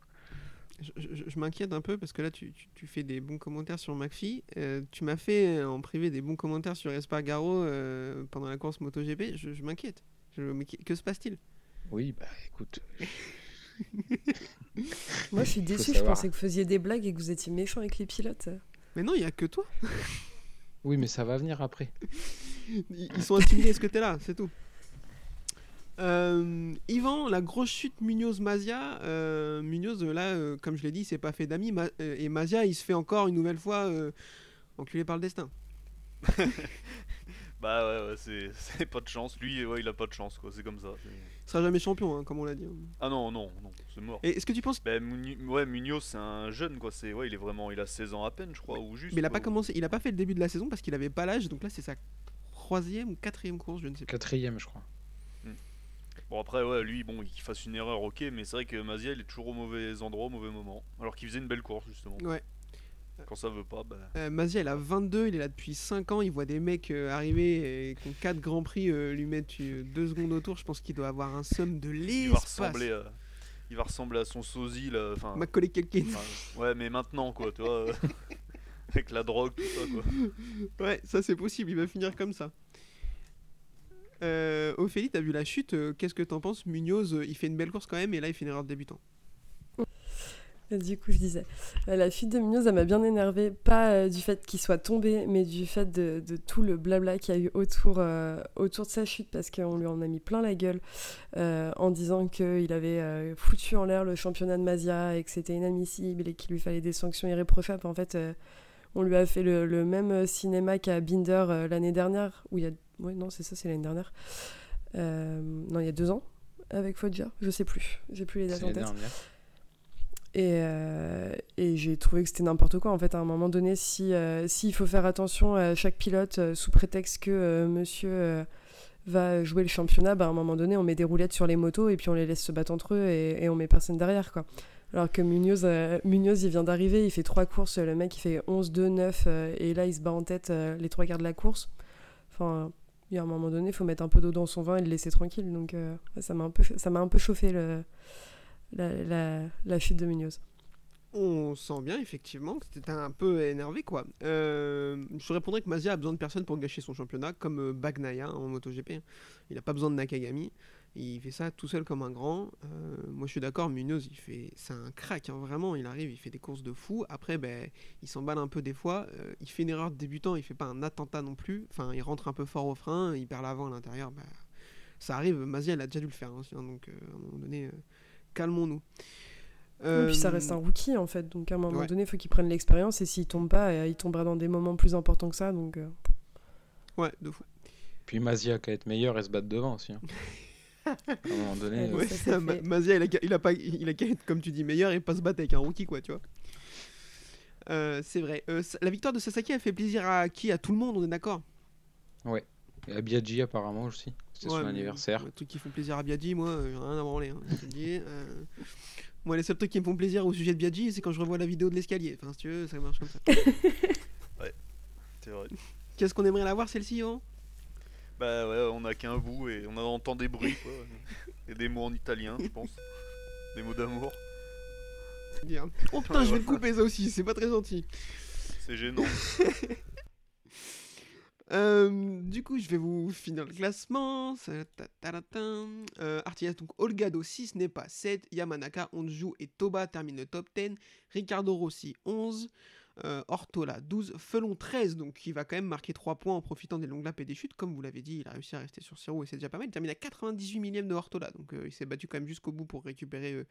Je, je- je m'inquiète un peu parce que là, tu, tu- tu fais des bons commentaires sur McPhee. Euh, tu m'as fait euh, en privé des bons commentaires sur Espargaro euh, pendant la course MotoGP. Je, je m'inquiète. Que se passe-t-il? Oui, bah écoute, [laughs] Moi, je suis déçu. Je pensais que vous faisiez des blagues et que vous étiez méchant avec les pilotes. Mais non, il y a que toi. oui, mais ça va venir après. [laughs] Ils ils sont intimidés ce que t'es là, c'est tout. Euh, Yvan, la grosse chute Munoz-Mazia. euh, Munoz, là, euh, comme je l'ai dit, il s'est pas fait d'amis. Ma- euh, et Mazia, il se fait encore une nouvelle fois euh, enculé par le destin. [laughs] Bah ouais, ouais [laughs] c'est pas de chance. Lui, ouais, il a pas de chance, quoi. C'est comme ça. Il sera jamais champion, hein, comme on l'a dit. Ah non, non, non, c'est mort. Et est-ce que tu penses Bah, Muni- ouais, Munoz, c'est un jeune, quoi. C'est ouais, il est vraiment, il a 16 ans à peine, je crois, ou juste. Mais il a quoi. pas commencé, il a pas fait le début de la saison parce qu'il avait pas l'âge. Donc là, c'est sa troisième ou quatrième course, je ne sais pas. Quatrième, je crois. Bon après, ouais, lui, bon, qu'il fasse une erreur, ok, mais c'est vrai que Mazia, il est toujours au mauvais endroit, au mauvais moment. Alors qu'il faisait une belle course, justement. Ouais. Quand ça veut pas, bah. Euh, Mazia, il a 22, il est là depuis 5 ans. Il voit des mecs euh, arriver et qui ont 4 grands prix euh, lui mettre 2 secondes autour. Je pense qu'il doit avoir un somme de Il va l'espace. ressembler à. Il va ressembler à son sosie, là. Enfin. Macaulay Culkin. ouais, mais maintenant, quoi, tu vois. [laughs] Avec la drogue, tout ça, quoi. Ouais, ça c'est possible, il va finir comme ça. Euh, Ophélie, t'as vu la chute, euh, qu'est-ce que t'en penses? Munoz, euh, il fait une belle course quand même, et là il fait une erreur de débutant. Du coup, je disais, euh, la fuite de Munoz, elle m'a bien énervée, pas du fait qu'il soit tombé, mais du fait de, tout le blabla qu'il y a eu autour, autour de sa chute, parce qu'on lui en a mis plein la gueule en disant qu'il avait foutu en l'air le championnat de Mazia et que c'était inadmissible et qu'il lui fallait des sanctions irréprochables. En fait, on lui a fait le, le même cinéma qu'à Binder l'année dernière, où il y a... Ouais, non, c'est ça, c'est l'année dernière. Euh, non, il y a deux ans, avec Foggia, je sais plus, j'ai plus les dates en tête. dernière. Et, euh, et j'ai trouvé que c'était n'importe quoi. En fait, à un moment donné, si euh, s'il faut faire attention à chaque pilote sous prétexte que monsieur va jouer le championnat, bah, à un moment donné, on met des roulettes sur les motos et puis on les laisse se battre entre eux et, et on met personne derrière. quoi. Alors que Munoz, euh, Munoz, il vient d'arriver, il fait trois courses, le mec il fait 11, 2, 9 euh, et là il se bat en tête euh, les trois quarts de la course. Enfin, il y a un moment donné, il faut mettre un peu d'eau dans son vin et le laisser tranquille. Donc euh, ça m'a un, peu- ça m'a un peu chauffé le, la, la, la chute de Munoz. On sent bien effectivement que c'était un peu énervé quoi. Euh, je répondrais que Mazia a besoin de personne pour gâcher son championnat, comme euh, Bagnaia en MotoGP. Il a pas besoin de Nakagami, il fait ça tout seul comme un grand. Euh, moi je suis d'accord, Munoz il fait, c'est un crack hein, vraiment. Il arrive, il fait des courses de fou. Après ben il s'emballe un peu des fois. Euh, il fait une erreur de débutant, il fait pas un attentat non plus. Enfin il rentre un peu fort au frein, il perd l'avant à l'intérieur. ben, ça arrive. Mazia il a déjà dû le faire, hein, donc euh, à un moment donné. euh, Calmons-nous. Et puis ça reste un rookie en fait, donc à un moment ouais. donné, il faut qu'il prenne l'expérience et s'il tombe pas, il tombera dans des moments plus importants que ça. Donc Ouais, de fou. Puis Mazia qui a être meilleur et se battre devant aussi. hein. [laughs] à un moment donné, euh, Ouais, ça, c'est Ma- fait. Mazia, il a, qu'à- il a pas, il a qu'à être, comme tu dis, meilleur et pas se battre avec un rookie, quoi, tu vois. Euh, c'est vrai. Euh, la victoire de Sasaki a fait plaisir à qui? À tout le monde, on est d'accord? Et à Biaggi apparemment aussi. C'était Ouais, son anniversaire. Les trucs qui font plaisir à Biaggi, moi, euh, j'ai rien à branler. hein, je te le dis. Euh, moi, les seuls trucs qui me font plaisir au sujet de Biaggi, c'est quand je revois la vidéo de l'escalier. Enfin, si tu veux, ça marche comme ça. C'est vrai. Qu'est-ce qu'on aimerait la voir, celle-ci, hein Bah ouais, on a qu'un bout et on entend des bruits, quoi. [laughs] Et des mots en italien, je pense. Des mots d'amour. Dire. [laughs] Oh putain, je vais le couper ça aussi, c'est pas très gentil. C'est gênant. [laughs] Euh, du coup, je vais vous finir le classement. Euh, Artigas, donc Olgado 6 n'est pas 7. Yamanaka, Onju et Toba terminent le top 10. Ricardo Rossi 11. Euh, Ortola 12. Felon 13, donc qui va quand même marquer 3 points en profitant des longues laps et des chutes. Comme vous l'avez dit, il a réussi à rester sur 0 et c'est déjà pas mal. Il termine à 98 millième de Ortola, donc euh, il s'est battu quand même jusqu'au bout pour récupérer euh,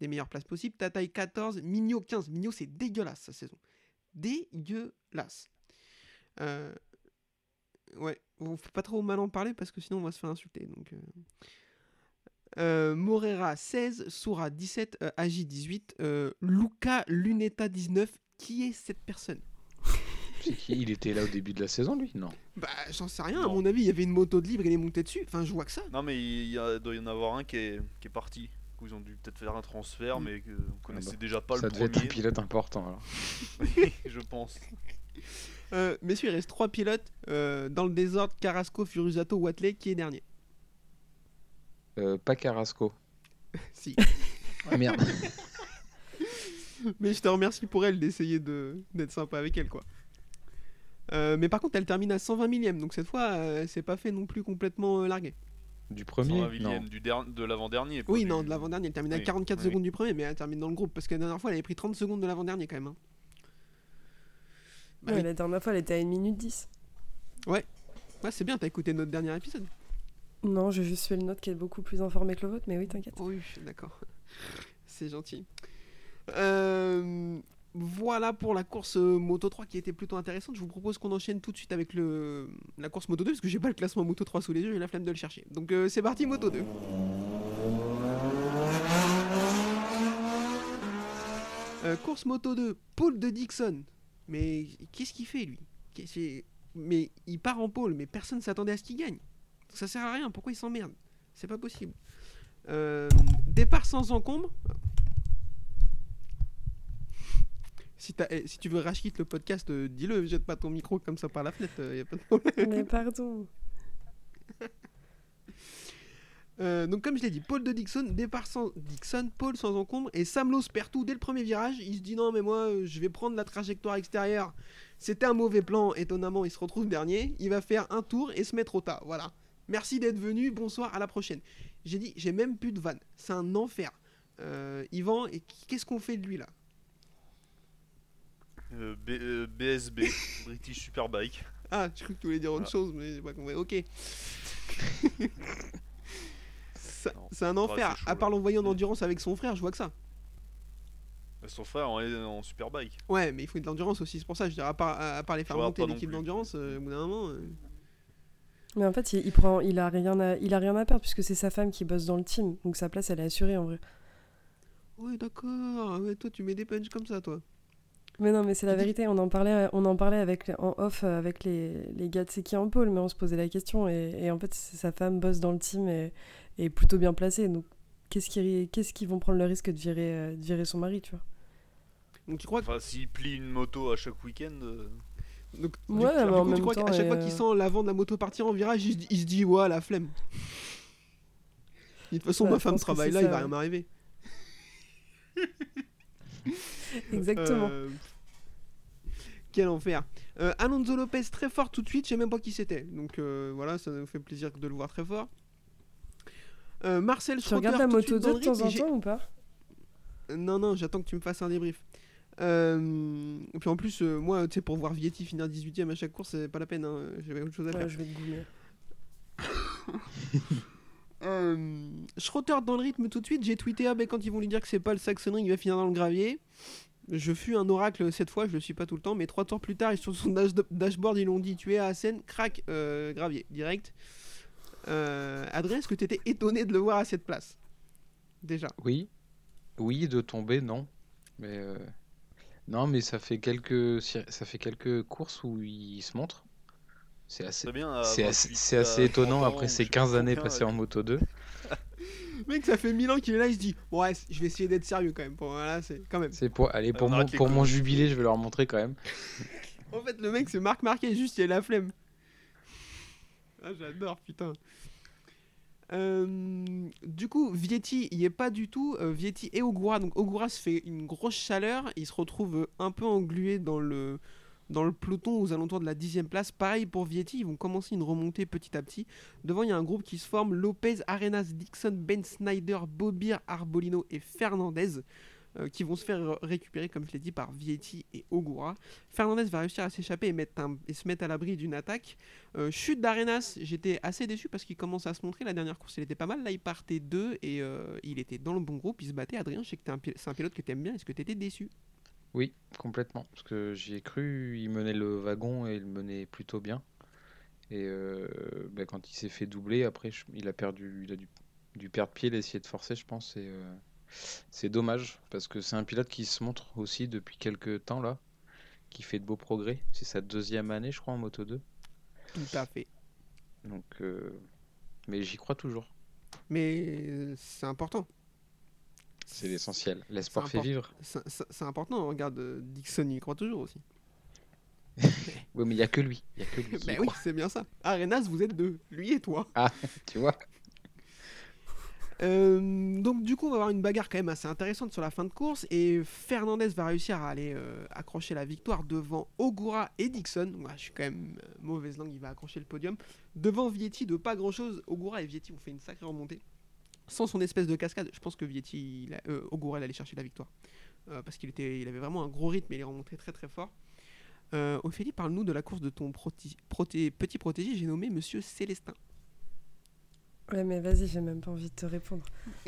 des meilleures places possibles. Tataï 14. Migno 15. Migno, c'est dégueulasse sa saison. Dégueulasse. Euh, Ouais, on fait pas trop mal en parler parce que sinon on va se faire insulter. Donc, euh. Euh, Morera 16, Soura 17, euh, Agi 18, euh, Luca Luneta 19. Qui est cette personne [laughs] qui Il était là au début de la saison lui Non. Bah, j'en sais rien. À mon avis, il y avait une moto de libre, il est monté dessus. Enfin, je vois que ça. Non, mais il y a- doit y en avoir un qui est, qui est parti. Ils ont dû peut-être faire un transfert, Mm. mais que on connaissait bah, déjà pas Ça le devait être un premier. pilote important alors. [laughs] je pense. Euh, messieurs, il reste 3 pilotes euh, dans le désordre Carrasco, Furusato, Watley. Qui est dernier Euh, pas Carrasco. [laughs] Si. Ah merde. [laughs] Mais je te remercie pour elle d'essayer de d'être sympa avec elle, quoi. Euh, mais par contre, elle termine à 120 millième, donc cette fois, euh, c'est pas fait non plus complètement euh, largué. Du premier 120 Non. millième du der- de l'avant-dernier. Oui, du- non, de l'avant-dernier, elle termine à Oui, 44 oui, secondes du premier, mais elle termine dans le groupe, parce que la dernière fois, elle avait pris 30 secondes de l'avant-dernier quand même. hein. Bah Ouais, oui. La dernière fois, elle était à 1 minute 10. Ouais, c'est bien, t'as écouté notre dernier épisode. Non, j'ai juste fait le note qui est beaucoup plus informé que le vôtre, mais oui, t'inquiète. Oui, d'accord. [laughs] C'est gentil. Euh, voilà pour la course euh, Moto 3 qui était plutôt intéressante. Je vous propose qu'on enchaîne tout de suite avec le, la course Moto 2 parce que j'ai pas le classement Moto 3 sous les yeux, j'ai la flemme de le chercher. Donc euh, c'est parti Moto 2. Euh, course Moto 2, Paul de Dixon. Mais qu'est-ce qu'il fait lui? Mais il part en pôle, mais personne s'attendait à ce qu'il gagne. Ça sert à rien, pourquoi il s'emmerde? C'est pas possible. Départ sans encombre. Si, eh, si tu veux rage le podcast, euh, dis-le, jette pas ton micro comme ça par la fenêtre, euh, y a pas de problème. Mais pardon. [laughs] Euh, donc comme je l'ai dit, Paul de Dixon, départ sans Dixon, Paul sans encombre, et Sam Lowe perd tout dès le premier virage. Il se dit non mais moi euh, je vais prendre la trajectoire extérieure. C'était un mauvais plan, étonnamment il se retrouve dernier. Il va faire un tour et se mettre au tas. Voilà. Merci d'être venu, bonsoir, à la prochaine. J'ai dit, j'ai même plus de vanne. C'est un enfer. Euh, Yvan, et qu'est-ce qu'on fait de lui là? Euh, B- euh, BSB, [laughs] British Superbike. Ah, je crois que tu voulais dire autre Ah. chose, mais j'ai pas compris. Ok. [laughs] Ça- Non. c'est un Ouais, enfer. chaud, à part là. l'envoyer en endurance avec son frère, je vois que ça. Son frère en, en Superbike. Ouais, mais il faut de l'endurance aussi, c'est pour ça. Je dirais, à part, à, à part les faire monter pas non l'équipe plus. d'endurance, euh, au bout d'un moment. euh, Mais en fait, il, il prend, il a rien à, il a rien à perdre puisque c'est sa femme qui bosse dans le team, donc sa place elle est assurée en vrai. Ouais, d'accord. Ouais, toi, tu mets des punchs comme ça, toi. Mais non, mais c'est la vérité. On en parlait, on en parlait avec en off euh, avec les, les gars de Seki en pôle, mais on se posait la question et, et en fait, c'est- sa femme bosse dans le team et est plutôt bien placée. Donc, qu'est-ce qu'ils, qu'est-ce qu'ils vont prendre le risque de virer, euh, de virer son mari, tu vois? Donc, tu crois que. Enfin, s'il plie une moto à chaque week-end. euh, Donc, du- Ouais, alors, mais du en coup, tu même crois temps, qu'à chaque fois qu'il sent l'avant de la moto partir en virage, il se dit, il se dit ouais, la flemme. Et De toute façon, Ouais, ma femme travaille c'est là, il va rien m'arriver. [laughs] [laughs] Exactement. Euh, Quel enfer. Euh, Alonso Lopez très fort tout de suite, je sais même pas qui c'était. Donc euh, voilà, ça nous fait plaisir de le voir très fort. Marcel Tu regardes la moto suite 2 dans de temps en temps ou pas Non, non, j'attends que tu me fasses un débrief. Euh, et puis en plus, euh, moi, tu sais, pour voir Vietti finir 18ème à chaque course, c'est pas la peine. hein, J'avais autre chose à faire. Ouais, Je vais te [laughs] goumer. Euh, Schroeter dans le rythme tout de suite. J'ai tweeté ah, ben, quand ils vont lui dire que c'est pas le Saxonring, il va finir dans le gravier. Je fus un oracle cette fois, je le suis pas tout le temps, mais trois tours plus tard, et sur son dash- dashboard, ils l'ont dit tu es à Assen, crac, euh, gravier, direct. Euh, Adrien, est-ce que tu étonné de le voir à cette place Déjà. Oui. Oui, de tomber, non. Mais euh, non, mais ça fait quelques ça fait quelques courses où il se montre. C'est assez C'est bien. à c'est 28, assez, assez 30 étonnant après ces sais pas 15 années passées en moto 2. [laughs] Mec, ça fait mille ans qu'il est là, il se dit ouais, je vais essayer d'être sérieux quand même. Pour, voilà, c'est quand même. C'est pour allez pour on mon pour mon jubilé, je vais leur montrer quand même. En fait, le mec, c'est Marc Marquez, juste il a la flemme. Ah, j'adore, putain. Euh, du coup, Vietti, il est pas du tout. euh, Vietti et Ogura. Donc, Ogura se fait une grosse chaleur. Il se retrouve euh, un peu englué dans le, dans le peloton aux alentours de la dixième place. Pareil pour Vietti, ils vont commencer une remontée petit à petit. Devant, il y a un groupe qui se forme Lopez, Arenas, Dixon, Ben Snyder, Bobir, Arbolino et Fernandez. euh, qui vont se faire récupérer, comme je l'ai dit, par Vietti et Ogura. Fernandez va réussir à s'échapper et, se mettre à l'abri d'une attaque. Euh, chute d'Arenas, j'étais assez déçu parce qu'il commence à se montrer. La dernière course, il était pas mal. Là, il partait deux et euh, il était dans le bon groupe. Il se battait. Adrien, je sais que c'est un pilote que t'aimes bien. Est-ce que t'étais déçu? Oui, complètement. Parce que j'y ai cru, il menait le wagon et il menait plutôt bien. Et euh, bah, quand il s'est fait doubler, après, je- il a perdu, il a dû, dû perdre pied, il a essayé de forcer, je pense. Et euh, c'est dommage parce que c'est un pilote qui se montre aussi depuis quelques temps là, qui fait de beaux progrès. C'est sa deuxième année, je crois, en Moto 2. Tout à fait. Donc, euh, mais j'y crois toujours. Mais c'est important. C'est l'essentiel. L'espoir fait vivre. C'est important. Regarde, euh, Dixon, il y croit toujours aussi. [laughs] Oui, mais il y a que lui. Il y a que lui. [laughs] qui y oui, c'est bien ça. Arenas, vous êtes deux. Lui et toi. [laughs] Tu vois. Euh, donc du coup, on va avoir une bagarre quand même assez intéressante sur la fin de course et Fernandez va réussir à aller euh, accrocher la victoire devant Ogura et Dixon. Ouais, je suis quand même euh, mauvaise langue, il va accrocher le podium. Devant Vietti de pas grand chose, Ogura et Vietti ont fait une sacrée remontée. Sans son espèce de cascade, je pense que Vietti, il a- euh, allait chercher la victoire. Euh, parce qu'il était, il avait vraiment un gros rythme et il est remonté très très fort. Euh, Ophélie, parle-nous de la course de ton proti- proté- petit protégé, j'ai nommé Monsieur Célestin. Ouais, mais vas-y, j'ai même pas envie de te répondre. [laughs]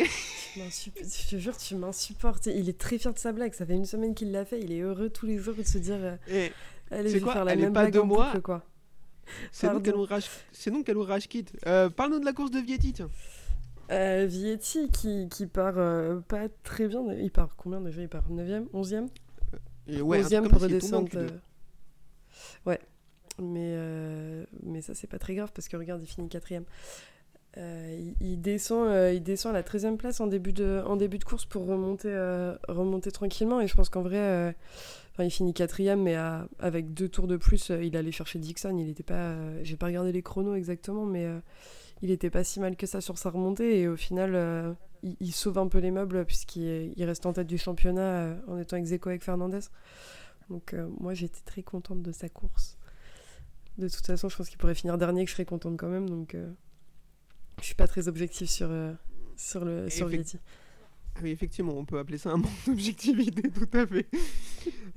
Je te jure, tu m'insupportes. Il est très fier de sa blague. Ça fait une semaine qu'il l'a fait. Il est heureux tous les jours de se dire euh, Et Allez, je vais quoi faire la Elle est même pas blague de en moi. boucle, quoi. c'est donc donc Kalou Rajkit. Euh, Parle-nous de la course de Vietti, tiens. Euh, Vietti qui, qui part euh, pas très bien. Il part combien déjà? Il part 9ème 11ème Et ouais, un 11ème truc comme pour redescendre. Q2. euh, Ouais. Mais, euh, mais ça, c'est pas très grave parce que regarde, il finit quatrième. Euh, il, il descend, euh, il descend à la 13e place en début de, en début de course pour remonter, euh, remonter tranquillement. Et je pense qu'en vrai, euh, enfin, il finit quatrième, mais à- avec deux tours de plus, euh, il allait chercher Dixon. Il était pas, euh, j'ai pas regardé les chronos exactement, mais euh, il était pas si mal que ça sur sa remontée. Et au final, euh, il, il sauve un peu les meubles puisqu'il il reste en tête du championnat euh, en étant ex avec Fernandez. Donc euh, moi, j'étais très contente de sa course. De toute façon, je pense qu'il pourrait finir dernier, que je serais contente quand même. Donc, je suis pas très objective sur, sur, le, Et sur Vietti. Ah oui, effectivement, on peut appeler ça un manque d'objectivité, [laughs] tout à fait.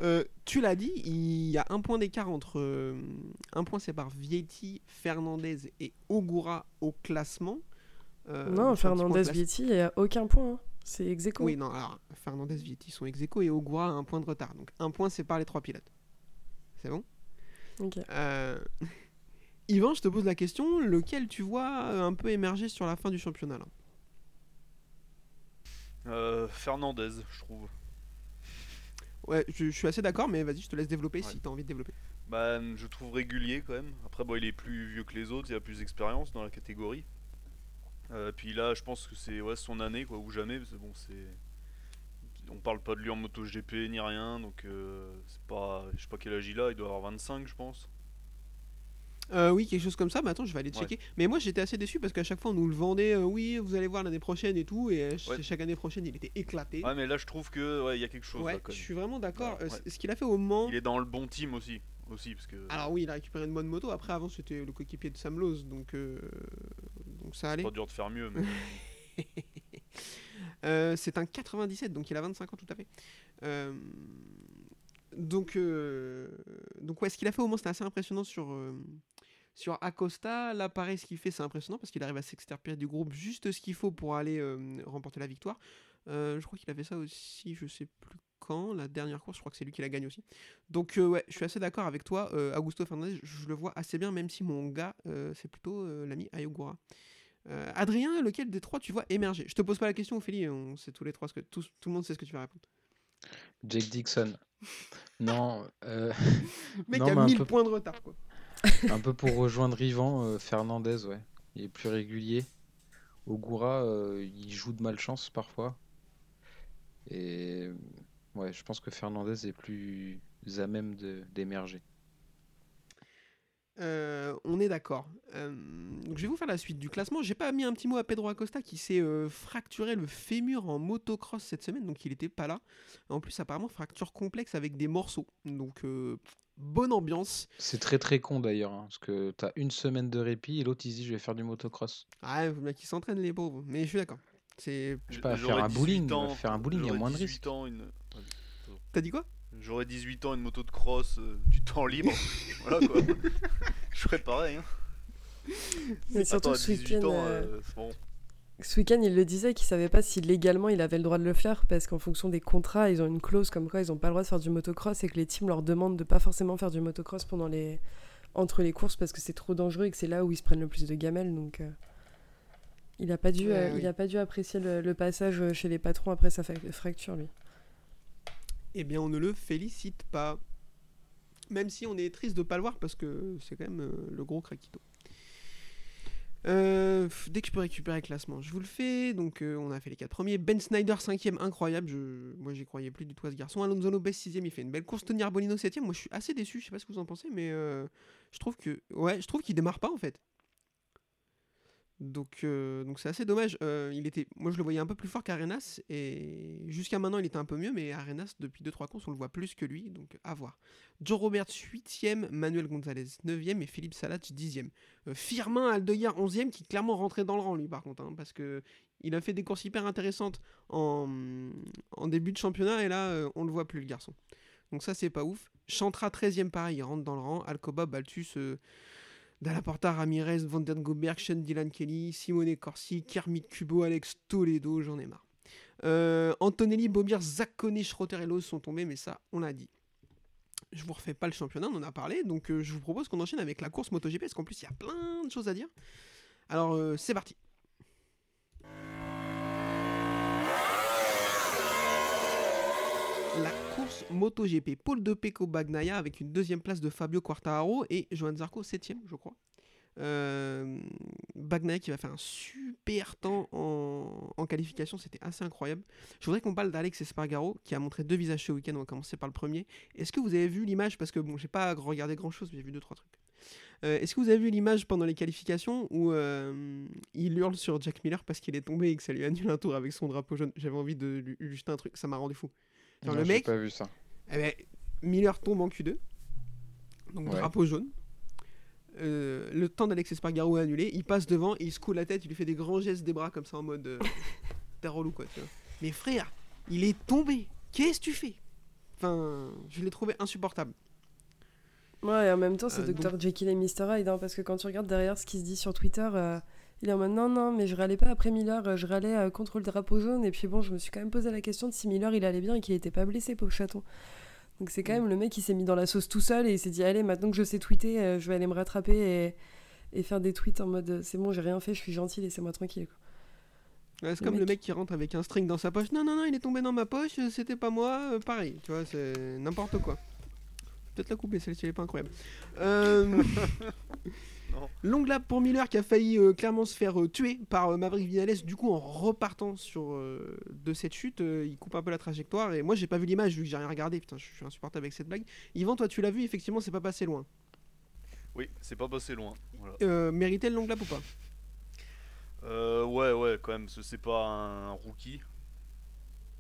Euh, tu l'as dit, il y a un point d'écart entre. euh, un point sépare Vietti, Fernandez et Ogura au classement. Euh, non, je fais un petit point Fernandez, classe- Vietti, il n'y a aucun point. hein. C'est ex aequo. Oui, non, alors Fernandez, Vietti sont ex aequo et Ogura a un point de retard. Donc un point sépare les trois pilotes. C'est bon? Ok. Euh, [laughs] Yvan, je te pose la question, lequel tu vois euh, un peu émerger sur la fin du championnat là? Euh, Fernandez, je trouve. Ouais, je, je suis assez d'accord, mais vas-y, je te laisse développer Ouais. si tu as envie de développer. Bah, je trouve régulier quand même. Après, bon, il est plus vieux que les autres, il a plus d'expérience dans la catégorie. Euh, puis là, je pense que c'est ouais, son année, quoi, ou jamais. parce que bon, c'est. On parle pas de lui en MotoGP ni rien, donc euh, c'est pas. Je sais pas quel âge il a, il doit avoir 25, je pense. Euh, oui, quelque chose comme ça, mais attends, je vais aller Ouais. checker. Mais moi j'étais assez déçu parce qu'à chaque fois on nous le vendait, euh, oui, vous allez voir l'année prochaine et tout, et euh, Ouais. chaque année prochaine il était éclaté. Ouais, mais là, je trouve que ouais, il y a quelque chose. Ouais, là, je suis vraiment d'accord. Euh, Ce qu'il a fait au Mans. Il est dans le bon team aussi, aussi parce que. Alors oui, il a récupéré une bonne moto. Après, avant c'était le coéquipier de Sam donc, donc ça allait. pas dur de faire mieux. Mais... [laughs] C'est un 97, donc il a 25 ans tout à fait. Euh, donc, euh, donc ouais, ce qu'il a fait au Mans, c'était assez impressionnant sur, euh, sur Acosta. Là, pareil, ce qu'il fait, c'est impressionnant parce qu'il arrive à s'extirper du groupe juste ce qu'il faut pour aller euh, remporter la victoire. Euh, je crois qu'il a fait ça aussi, je sais plus quand, la dernière course, je crois que c'est lui qui la gagne aussi. Donc euh, ouais, je suis assez d'accord avec toi. Euh, Augusto Fernandez, je le vois assez bien, même si mon gars, euh, c'est plutôt euh, l'ami Ayogura. Euh, Adrien, lequel des trois tu vois émerger? Je te pose pas la question, Ophélie, on sait tous les trois ce que tout, tout le monde sait ce que tu vas répondre. Jake Dixon. Non, euh, [laughs] Mec Non, a mais un 1000 peu- points de retard quoi. [laughs] un peu pour rejoindre Ivan, euh, Fernandez, ouais. Il est plus régulier. Ogura, euh, il joue de malchance parfois. Et ouais, je pense que Fernandez est plus à même d'émerger. Euh, on est d'accord. Euh, donc je vais vous faire la suite du classement. J'ai pas mis un petit mot à Pedro Acosta qui s'est euh, fracturé le fémur en motocross cette semaine, donc il était pas là. En plus, apparemment, fracture complexe avec des morceaux. Donc euh, bonne ambiance. C'est très très con d'ailleurs, hein, parce que t'as une semaine de répit et l'autre il dit je vais faire du motocross. Ah, il faut bien qu'ils s'entraînent les pauvres. Mais je suis d'accord. C'est. Je sais pas, faire un 18 bowling, ans- faire un bowling, il y a moins de 18 risques. une- T'as dit quoi? J'aurais 18 ans, une moto de cross, euh, du temps libre. [laughs] voilà quoi. Je ferais pareil. Hein. Mais surtout Attends, à ce 18 week-end, ans, euh, euh, c'est bon. ce week-end, il le disait qu'il savait pas si légalement il avait le droit de le faire parce qu'en fonction des contrats, ils ont une clause comme quoi ils ont pas le droit de faire du motocross et que les teams leur demandent de pas forcément faire du motocross pendant les entre les courses parce que c'est trop dangereux et que c'est là où ils se prennent le plus de gamelles. Donc, euh, il a pas dû, Ouais, euh, oui. il a pas dû apprécier le, le passage chez les patrons après sa fa- fracture, lui. Eh bien, on ne le félicite pas. Même si on est triste de pas le voir parce que c'est quand même euh, le gros craquito. Euh, dès que je peux récupérer le classement, je vous le fais. Donc, euh, on a fait les quatre premiers. Ben Snyder, 5ème, incroyable. Moi, j'y croyais plus du tout à ce garçon. Alonso Lopez, 6ème, il fait une belle course. Tony Arbolino, 7ème. Moi, je suis assez déçu. Je sais pas ce que vous en pensez, mais je trouve que. Ouais, je trouve qu'il démarre pas en fait. Donc, euh, donc c'est assez dommage. Euh, il était, moi, je le voyais un peu plus fort qu'Arenas. Et jusqu'à maintenant, il était un peu mieux. Mais Arenas, depuis 2-3 courses, on le voit plus que lui. Donc, à voir. Joe Roberts, 8ème. Manuel Gonzalez, 9ème. Et Philippe Salat, 10ème. Euh, Firmin Aldeguer, 11ème, qui clairement rentrait dans le rang, lui, par contre. hein, parce que il a fait des courses hyper intéressantes en, début de championnat. Et là, on le voit plus, le garçon. Donc, ça, c'est pas ouf. Chantra, 13ème, pareil. Il rentre dans le rang. Alcoba, Baltus. Dallaporta, Ramirez, Van Den Goberg, Sean Dylan Kelly, Simone Corsi, Kermit Kubo, Alex Toledo, j'en ai marre. Euh, Antonelli, Bobir, Zaccone, Schrotter et Lowe sont tombés, mais ça, on l'a dit. Je vous refais pas le championnat, on en a parlé, donc euh, je vous propose qu'on enchaîne avec la course MotoGP, parce qu'en plus, il y a plein de choses à dire. Alors, euh, c'est parti. La course MotoGP, Paul de Pecco Bagnaia avec une deuxième place de Fabio Quartararo et Johan Zarco septième, je crois. Euh, Bagnaia qui va faire un super temps en, en qualification, c'était assez incroyable. Je voudrais qu'on parle d'Alex Espargaro qui a montré deux visages ce week-end. On va commencer par le premier. Est-ce que vous avez vu l'image Parce que bon, j'ai pas regardé grand chose, mais j'ai vu deux trois trucs. Euh, Est-ce que vous avez vu l'image pendant les qualifications où euh, il hurle sur Jack Miller parce qu'il est tombé et que ça lui annule un tour avec son drapeau jaune? J'avais envie de lui, jeter un truc, ça m'a rendu fou. Genre, Non, le j'ai mec, pas vu ça. eh ben, Miller tombe en Q2, donc Ouais. drapeau jaune. Euh, le temps d'Alex Espargaro est annulé, il passe devant, il se coule la tête, il lui fait des grands gestes des bras comme ça en mode euh, [laughs] t'es relou quoi. Tu vois. Mais frère, il est tombé. Qu'est-ce que tu fais? Enfin, je l'ai trouvé insupportable. Ouais, et en même temps, c'est Euh, Dr. Jekyll et Mr. Hyde, hein, parce que quand tu regardes derrière ce qui se dit sur Twitter, euh, il est en mode non, non, mais je râlais pas après Miller, euh, je râlais euh, contre le drapeau jaune, et puis bon, je me suis quand même posé la question de si Miller il allait bien et qu'il était pas blessé, pauvre chaton. Donc c'est quand même le mec qui s'est mis dans la sauce tout seul et il s'est dit, allez, maintenant que je sais tweeter, euh, je vais aller me rattraper et, et faire des tweets en mode c'est bon, j'ai rien fait, je suis gentil, laissez-moi tranquille. Quoi. Ouais, c'est comme le mec- qui rentre avec un string dans sa poche. Non, non, non, il est tombé dans ma poche, c'était pas moi, euh, pareil. Tu vois, c'est n'importe quoi. Peut-être la couper, celle-ci elle est pas incroyable. Euh, [laughs] [laughs] Longue lap pour Miller qui a failli euh, clairement se faire euh, tuer par euh, Maverick Vinales. Du coup, en repartant sur euh, de cette chute, euh, il coupe un peu la trajectoire. Et moi, j'ai pas vu l'image vu que j'ai rien regardé. Putain, je suis insupportable avec cette blague. Yvan, toi, tu l'as vu, effectivement, c'est pas passé loin. Oui, c'est pas passé loin. Voilà. Euh, méritait le long lap ou pas? Euh, ouais, ouais, quand même, ce- c'est pas un rookie.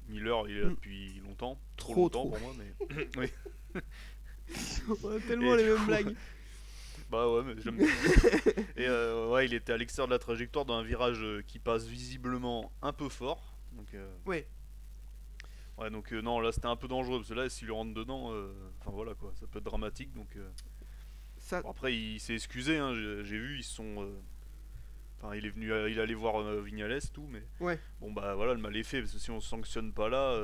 Miller, il est là Mm. depuis longtemps. Trop, Trop, longtemps trop. pour moi, mais. [laughs] oui. On a tellement Et les mêmes coup- blagues. Bah ouais, mais j'aime bien. Et euh, ouais, il était à l'extérieur de la trajectoire d'un virage euh, qui passe visiblement un peu fort. Donc, euh, Ouais. ouais, donc euh, non, là c'était un peu dangereux parce que là, s'il rentre dedans, enfin voilà quoi, ça peut être dramatique. Donc Ça, bon, après, il s'est excusé, hein, j'ai vu, ils sont. Enfin, il est venu, il allait voir Vignales, tout, mais Ouais. bon bah voilà, le mal est fait parce que si on sanctionne pas là,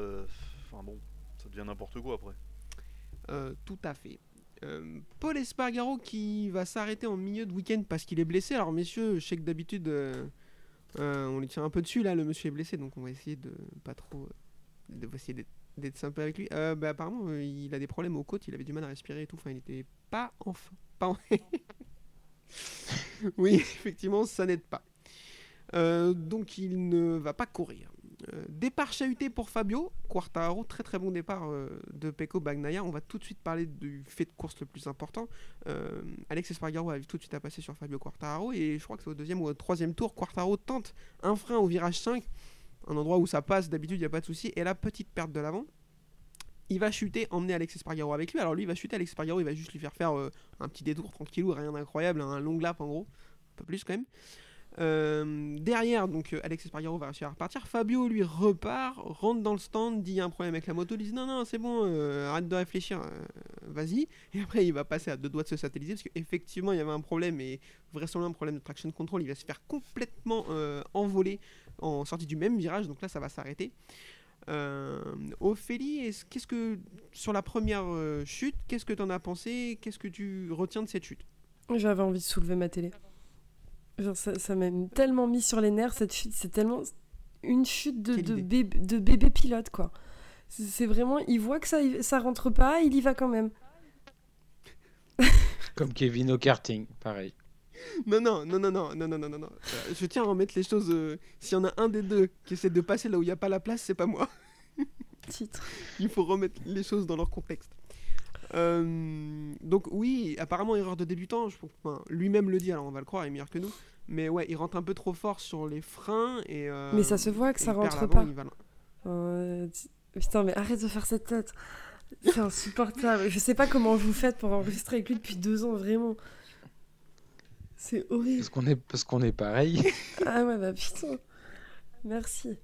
enfin bon, ça devient n'importe quoi après. Tout à fait. Euh, Paul Espargaro qui va s'arrêter en milieu de week-end parce qu'il est blessé. Alors messieurs, je sais que d'habitude euh, euh, on lui tient un peu dessus. Là, le monsieur est blessé, donc on va essayer de pas trop, de, essayer d'être- sympa avec lui. Bah, apparemment, il a des problèmes aux côtes. Il avait du mal à respirer et tout. Enfin, il était pas en f- pas [laughs] oui, [laughs] effectivement, ça n'aide pas. Donc il ne va pas courir. Euh, départ chahuté pour Fabio Quartararo, très très bon départ euh, de Pecco Bagnaia. On va tout de suite parler du fait de course le plus important. Euh, Alex Espargaro arrive tout de suite à passer sur Fabio Quartararo et je crois que c'est au deuxième ou au troisième tour. Quartararo tente un frein au virage 5, un endroit où ça passe d'habitude, il n'y a pas de souci. Et la petite perte de l'avant. Il va chuter, emmener Alex Espargaro avec lui. Alors lui, il va chuter Alex Espargaro, il va juste lui faire faire un petit détour tranquillou, rien d'incroyable, un long lap en gros, un peu plus quand même. Euh, derrière, donc euh, Alex Espargaro va réussir à repartir. Fabio lui repart, rentre dans le stand, dit y a un problème avec la moto. Il dit non, non, c'est bon, euh, arrête de réfléchir, euh, vas-y. Et après, il va passer à deux doigts de se satelliser parce qu'effectivement, il y avait un problème et vraisemblablement un problème de traction control. Il va se faire complètement envoler en sortie du même virage, donc là, ça va s'arrêter. Ophélie, est-ce- qu'est-ce que sur la première chute, qu'est-ce que tu en as pensé? Qu'est-ce que tu retiens de cette chute? J'avais envie de soulever ma télé. Genre, ça, ça m'a tellement mis sur les nerfs, cette chute. C'est tellement une chute de, de, bébé, de bébé pilote, quoi. C'est vraiment, il voit que ça, ça rentre pas, il y va quand même. [laughs] Comme Kevin au karting, pareil. Non, non, non, non, non, non, non, non. Euh, Je tiens à remettre les choses. euh, S'il y en a un des deux qui essaie de passer là où il n'y a pas la place, c'est pas moi. Titre. Il faut remettre les choses dans leur contexte. Euh, donc oui, apparemment erreur de débutant. je pense- enfin, Lui-même le dit, alors on va le croire, il est meilleur que nous. Mais ouais, il rentre un peu trop fort sur les freins et. euh, Mais ça se voit que ça rentre pas. va- Euh, Putain, mais arrête de faire cette tête. C'est insupportable. Je sais pas comment vous faites pour enregistrer avec lui depuis deux ans, vraiment. C'est horrible. Parce qu'on est, parce qu'on est pareil. [laughs] Ah ouais, bah putain. Merci.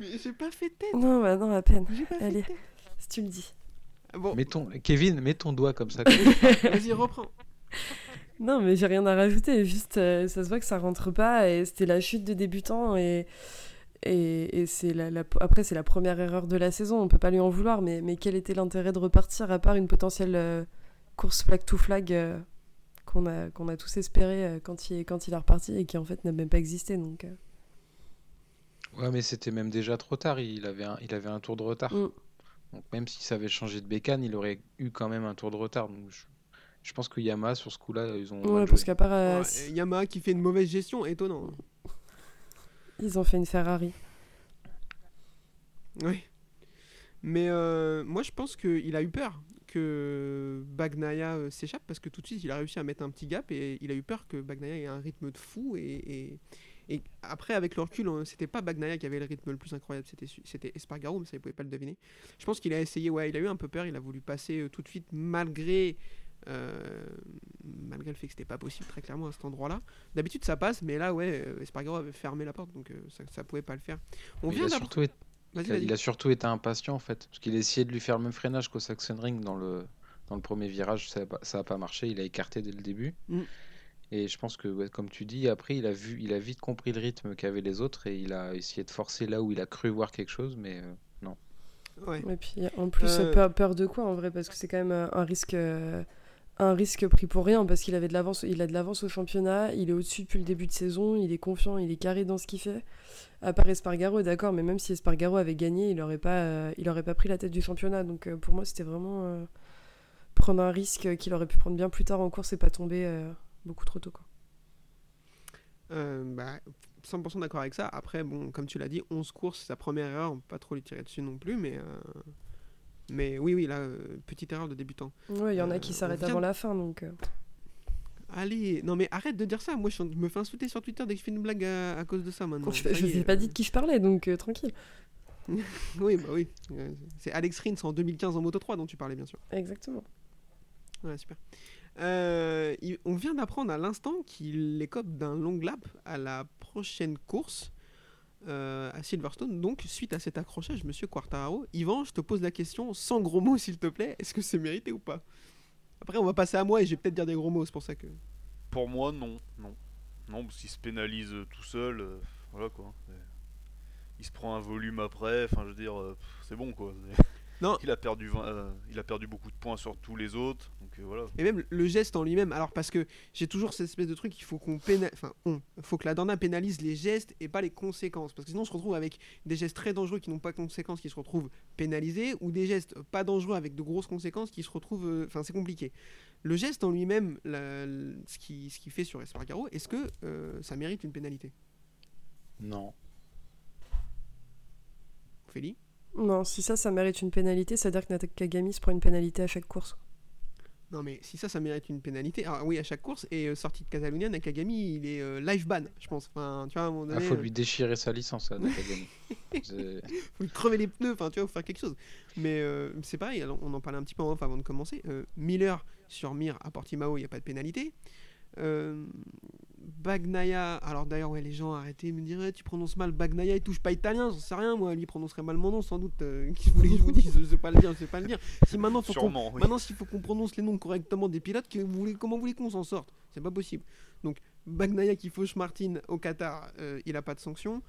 Mais j'ai pas fait tête. Non, bah non, à peine. Allez. Si tu le dis. Bon, Mets ton... Kevin, mets ton doigt comme ça. [laughs] vas-y, reprends. Non, mais j'ai rien à rajouter. Juste, euh, ça se voit que ça rentre pas et c'était la chute de débutant et. Et, et c'est la, la- après, c'est la première erreur de la saison, on peut pas lui en vouloir, mais, mais quel était l'intérêt de repartir à part une potentielle euh, course flag to flag euh, qu'on a, qu'on a tous espéré euh, quand, il, quand il est reparti et qui en fait n'a même pas existé. Donc, euh, Ouais, mais c'était même déjà trop tard. Il avait un, il avait un tour de retard. Mm. Donc même s'il savait changer de bécane, il aurait eu quand même un tour de retard. Donc je, je pense que Yamaha, sur ce coup-là, ils ont. ouais, parce qu'à part, euh, Ouais, Yamaha qui fait une mauvaise gestion, étonnant. ils ont fait une Ferrari. Oui. Mais euh, moi, je pense qu'il a eu peur que Bagnaia euh, s'échappe parce que tout de suite, il a réussi à mettre un petit gap et il a eu peur que Bagnaia ait un rythme de fou. Et, et, et après, avec le recul, c'était pas Bagnaia qui avait le rythme le plus incroyable, c'était Espargaro, mais ça, il pouvait pas le deviner. Je pense qu'il a essayé, ouais, il a eu un peu peur, il a voulu passer euh, tout de suite malgré. euh, malgré le fait que c'était pas possible très clairement à cet endroit-là. D'habitude ça passe, mais là ouais, Espargaro avait fermé la porte, donc euh, ça, ça pouvait pas le faire. On Mais vient il, a surtout été, il a surtout impatient en fait. Parce qu'il a essayé de lui faire le même freinage qu'au Sachsenring dans le, dans le premier virage. Ça n'a pas marché. Il a écarté dès le début. Mm. Et je pense que, ouais, comme tu dis, après, il a, vu, il a vite compris le rythme qu'avaient les autres et il a essayé de forcer là où il a cru voir quelque chose. Mais euh, non. Ouais. Et puis en plus, Euh, peur, peur de quoi en vrai? Parce que c'est quand même euh, un risque, euh, un risque pris pour rien. Parce qu'il avait de l'avance, il a de l'avance au championnat, il est au-dessus depuis le début de saison, il est confiant, il est carré dans ce qu'il fait. À part Espargaro, d'accord, mais même si Espargaro avait gagné, il aurait pas, euh, il aurait pas pris la tête du championnat. Donc euh, pour moi, c'était vraiment euh, prendre un risque qu'il aurait pu prendre bien plus tard en course et pas tomber euh, beaucoup trop tôt. Quoi. Euh, bah, 100% d'accord avec ça. Après, bon, comme tu l'as dit, 11 courses, c'est sa première erreur, on peut pas trop lui tirer dessus non plus, mais, euh, mais oui, oui, là, euh, petite erreur de débutant. Ouais, il y en a Euh, qui s'arrêtent vient avant la fin, donc. Allez, non mais arrête de dire ça, moi je, me fais insulter sur Twitter dès que je fais une blague à, à cause de ça maintenant. [laughs] je ai est, pas dit de qui je parlais, donc tranquille. [laughs] Oui, bah oui. C'est Alex Rins en 2015 en Moto 3 dont tu parlais bien sûr. Exactement. Ouais, super. Euh, on vient d'apprendre à l'instant qu'il écope d'un long lap à la prochaine course euh, à Silverstone. Donc, suite à cet accrochage, monsieur Quartararo, Yvan, je te pose la question sans gros mots, s'il te plaît. Est-ce que c'est mérité ou pas? Après, on va passer à moi et je vais peut-être dire des gros mots, c'est pour ça que. Pour moi, non. Non, non parce se pénalise euh, tout seul. voilà quoi. Il se prend un volume après. Enfin, je veux dire, c'est bon quoi. Non. Il a, perdu 20, euh, il a perdu beaucoup de points sur tous les autres. Donc euh, voilà. Et même le geste en lui-même. Alors, parce que j'ai toujours cette espèce de truc, il faut qu'on pénalise. Enfin, on. faut que la Dorna pénalise les gestes et pas les conséquences. Parce que sinon, on se retrouve avec des gestes très dangereux qui n'ont pas de conséquences qui se retrouvent pénalisés ou des gestes pas dangereux avec de grosses conséquences qui se retrouvent. euh, Enfin, c'est compliqué. Le geste en lui-même, ce qu'il ce qu'il fait sur Espargaro, est-ce que euh, ça mérite une pénalité? Non. Ophélie? Non, si ça, ça mérite une pénalité, c'est-à-dire que Nakagami se prend une pénalité à chaque course. Non, mais si ça, ça mérite une pénalité. Alors, oui, à chaque course. Et euh, sortie de Catalunya, Nakagami, il est euh, live ban, je pense. Enfin, tu vois, à un moment Il donné. faut euh, lui déchirer sa licence à Nakagami. [laughs] Faut lui crever les pneus, enfin tu vois, faut faire quelque chose. Mais euh, c'est pareil, on en parlait un petit peu en off avant de commencer. Euh, Miller sur Mir à Portimao, il n'y a pas de pénalité. Bagnaia, alors d'ailleurs, ouais, les gens arrêtez de me dire, Ouais, tu prononces mal Bagnaia, il touche pas italien, j'en sais rien, moi, lui il prononcerait mal mon nom sans doute. Euh, Qu'est-ce que je vous dise? Je sais pas le dire, je sais pas le dire. Si maintenant, faut Sûrement. oui. Maintenant, s'il faut qu'on prononce les noms correctement des pilotes, que vous voulez, comment vous voulez qu'on s'en sorte? C'est pas possible. Donc, Bagnaia qui fauche Martin au Qatar, euh, il a pas de sanction.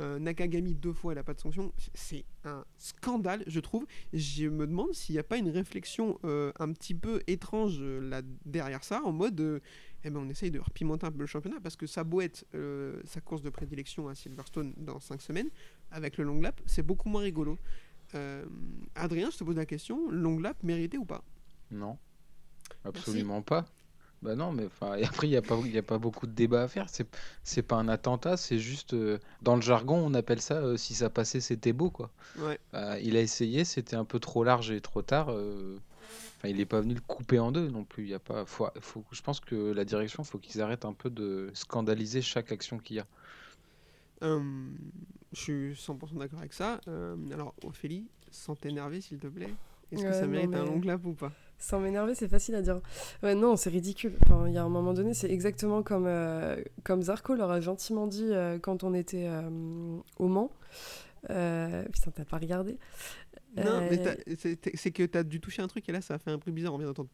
Euh, Nakagami deux fois, il a pas de sanction. C'est un scandale, je trouve. Je me demande s'il n'y a pas une réflexion euh, un petit peu étrange euh, là derrière ça, en mode, eh ben, on essaye de repimenter un peu le championnat parce que ça beau être euh, sa course de prédilection à Silverstone dans 5 semaines, avec le long lap, c'est beaucoup moins rigolo. Euh, Adrien, je te pose la question, long lap mérité ou pas? Non, absolument pas. Bah non, mais et après, il n'y a, pas- y a pas beaucoup de débat à faire. C'est, pas un attentat, c'est juste. euh, dans le jargon, on appelle ça euh, si ça passait, c'était beau, quoi. Ouais. Bah, il a essayé, c'était un peu trop large et trop tard. Enfin, il est pas venu le couper en deux non plus. Il y a pas. Faut, faut- je pense que la direction, faut qu'ils arrêtent un peu de scandaliser chaque action qu'il y a. Euh, je suis 100% d'accord avec ça. Euh, alors, Ophélie, sans t'énerver, s'il te plaît. Est-ce que Ouais, ça non, mérite un long lap ou pas? Sans m'énerver, c'est facile à dire. Ouais, non, c'est ridicule. Enfin, il y a un moment donné, c'est exactement comme, euh, comme Zarco leur a gentiment dit euh, quand on était euh, au Mans. Euh, putain, t'as pas regardé Non, mais Euh, c'est que t'as dû toucher un truc et là, ça a fait un bruit bizarre. On vient d'entendre.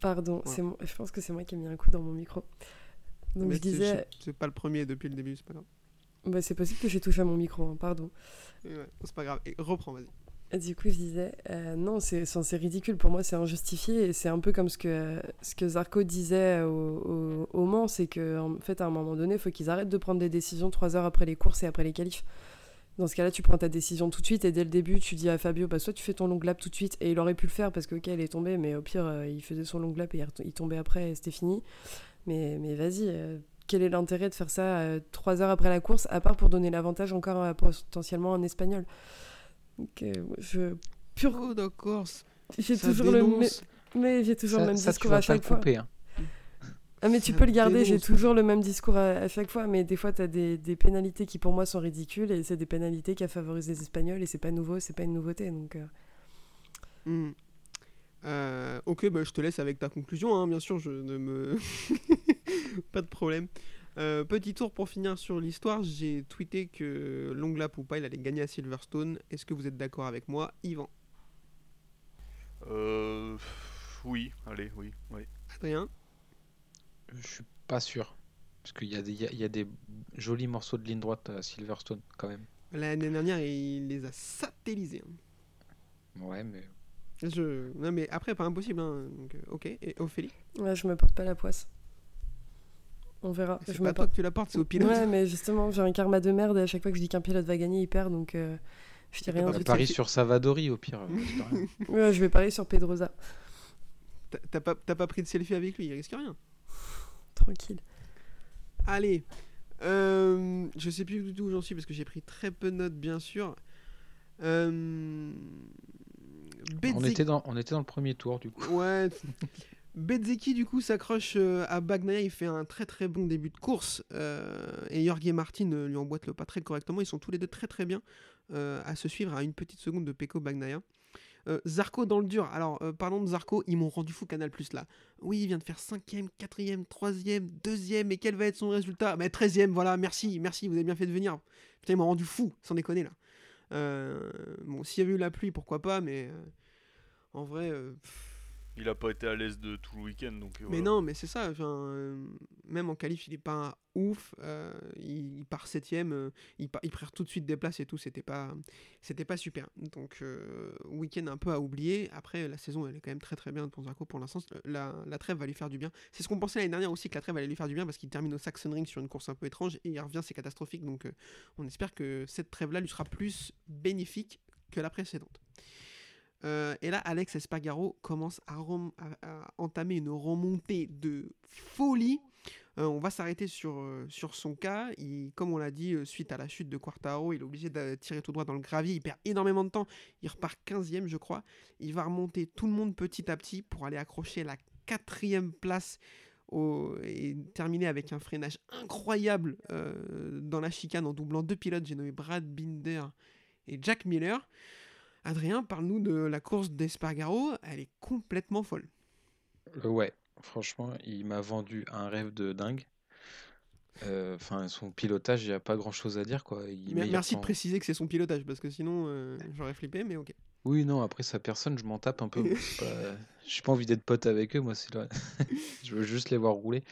Pardon, mon- je pense que c'est moi qui ai mis un coup dans mon micro. Donc Mais je c'est- disais, C'est pas le premier depuis le début, c'est pas grave. bah, c'est possible que j'ai touché à mon micro, hein, pardon. Ouais, c'est pas grave. Et reprends, vas-y. Du coup, je disais, euh, non, c'est ridicule. Pour moi, c'est injustifié. Et c'est un peu comme ce que, ce que Zarco disait au, au, au Mans c'est qu'en fait, à un moment donné, il faut qu'ils arrêtent de prendre des décisions trois heures après les courses et après les qualifs. Dans ce cas-là, tu prends ta décision tout de suite et dès le début, tu dis à Fabio, bah, soit tu fais ton long lap tout de suite. Et il aurait pu le faire parce que, ok, il est tombé, mais au pire, euh, il faisait son long lap et il tombait après et c'était fini. Mais, mais vas-y, euh, quel est l'intérêt de faire ça euh, trois heures après la course, à part pour donner l'avantage encore à potentiellement un Espagnol? Donc, euh, je. Pur Oh, d'accord. j'ai ça toujours le même, dénonce. mais j'ai toujours Ça, le même ça, tu discours vas à pas chaque le fois. couper. hein. Ah mais tu peux le garder, j'ai toujours le même discours à, à chaque fois, mais des fois tu as des, des pénalités qui pour moi sont ridicules et c'est des pénalités qui favorisent les Espagnols et c'est pas nouveau, c'est pas une nouveauté donc. euh, Hmm. Euh, ok, bah, je te laisse avec ta conclusion, hein, bien sûr, je ne me... [laughs] pas de problème. Euh, petit tour pour finir sur l'histoire, j'ai tweeté que Long Lap ou pas, il allait gagner à Silverstone. Est-ce que vous êtes d'accord avec moi, Yvan? Euh, oui, allez, oui, oui. Adrien? Je suis pas sûr. Parce qu'il y, a des- il y a- il y a des jolis morceaux de ligne droite à Silverstone quand même. L'année dernière, il les a satellisés. hein. Ouais, mais Je... Non, mais après, pas impossible. hein, donc, euh, ok, et Ophélie? Ouais, je me porte pas la poisse. On verra. C'est Je pas me toi que tu la portes, c'est au pilote. Ouais, mais justement, j'ai un karma de merde et à chaque fois que je dis qu'un pilote va gagner, il perd donc euh, je dis rien pris- parie sur Savadori au pire. euh. Ouais, je vais parier sur Pedrosa. T'as- T'as pas, t'as pas pris de selfie avec lui, il risque rien. Tranquille. Allez, euh, je sais plus du tout où j'en suis parce que j'ai pris très peu de notes, bien sûr. Euh, on, était dans, on était dans le premier tour du coup. Ouais. [laughs] Bezzecchi, du coup, s'accroche euh, à Bagnaia. Il fait un très très bon début de course. euh, et Jorge Martin euh, lui emboîte le pas très correctement. Ils sont tous les deux très très bien euh, à se suivre à une petite seconde de Pecco Bagnaia. Euh, Zarco dans le dur. Alors, euh, parlons de Zarco, ils m'ont rendu fou Canal Plus là. Oui, il vient de faire 5ème, 4ème, 3ème, 2ème. Et quel va être son résultat? Bah, 13ème, voilà, merci, merci, vous avez bien fait de venir. Putain, ils m'ont rendu fou, sans déconner là. Euh, bon, s'il y avait eu la pluie, pourquoi pas, mais en vrai. Il a pas été à l'aise de tout le week-end, donc. euh, mais non, mais c'est ça. euh, même en qualif, il est pas ouf. euh, il, il part septième. euh, il, perd tout de suite des places et tout. C'était pas, c'était pas super. Donc week-end un peu à oublier. Après, la saison, elle est quand même très très bien pour Zarco pour l'instant. La, la trêve va lui faire du bien. C'est ce qu'on pensait l'année dernière aussi que la trêve allait lui faire du bien parce qu'il termine au Saxon Ring sur une course un peu étrange et il revient, c'est catastrophique. Donc on espère que cette trêve-là lui sera plus bénéfique que la précédente. Euh, et là, Alex Espargaro commence à, entamer une remontée de folie. Euh, on va s'arrêter sur, euh, son cas. Comme on l'a dit, suite à la chute de Quartaro, il est obligé de tirer tout droit dans le gravier. Il perd énormément de temps. Il repart 15e, je crois. Il va remonter tout le monde petit à petit pour aller accrocher la quatrième place et terminer avec un freinage incroyable dans la chicane en doublant deux pilotes. J'ai nommé Brad Binder et Jack Miller. Adrien, parle-nous de la course d'Espargaro. Elle est complètement folle. Ouais, franchement, il m'a vendu un rêve de dingue. Euh, Enfin, son pilotage, il n'y a pas grand chose à dire quoi. Il Merci de préciser que c'est son pilotage parce que sinon euh, j'aurais flippé, mais ok. Oui, non, après sa personne, je m'en tape un peu. [laughs] moi, c'est pas- envie d'être pote avec eux, moi, c'est là. [laughs] Je veux juste les voir rouler.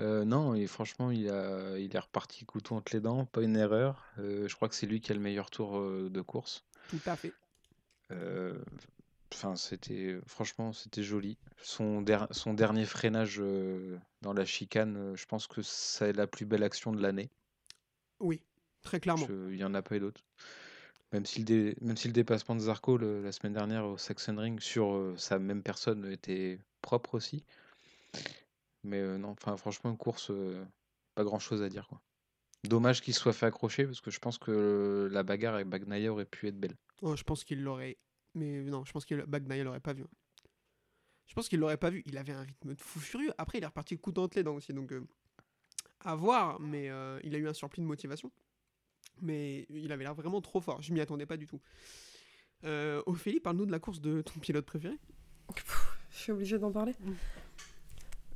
Euh, non, et franchement, il a... il est reparti couteau entre les dents, pas une erreur. Je crois que c'est lui qui a le meilleur tour de course. Tout à fait. Euh, Enfin, c'était franchement, c'était joli. Son, der- son dernier freinage euh, dans la chicane, euh, je pense que c'est la plus belle action de l'année. Oui, très clairement. Il n'y en a pas eu d'autres. Même si, le dé- même si le dépassement de Zarco le- la semaine dernière au Saxon Ring sur euh, sa même personne était propre aussi. Mais euh, non, enfin franchement, une course, euh, pas grand chose à dire. Quoi. Dommage qu'il se soit fait accrocher parce que je pense que la bagarre avec Bagnaia aurait pu être belle. Oh, je pense qu'il l'aurait Mais non, je pense que Bagnaia l'aurait pas vu. hein. Je pense qu'il l'aurait pas vu. Il avait un rythme de fou furieux. Après, il est reparti le coup dans les dents aussi. Donc, euh, à voir. Mais euh, il a eu un surplus de motivation. Mais il avait l'air vraiment trop fort. Je m'y attendais pas du tout. Euh, Ophélie, parle-nous de la course de ton pilote préféré. [laughs] Je suis obligée d'en parler.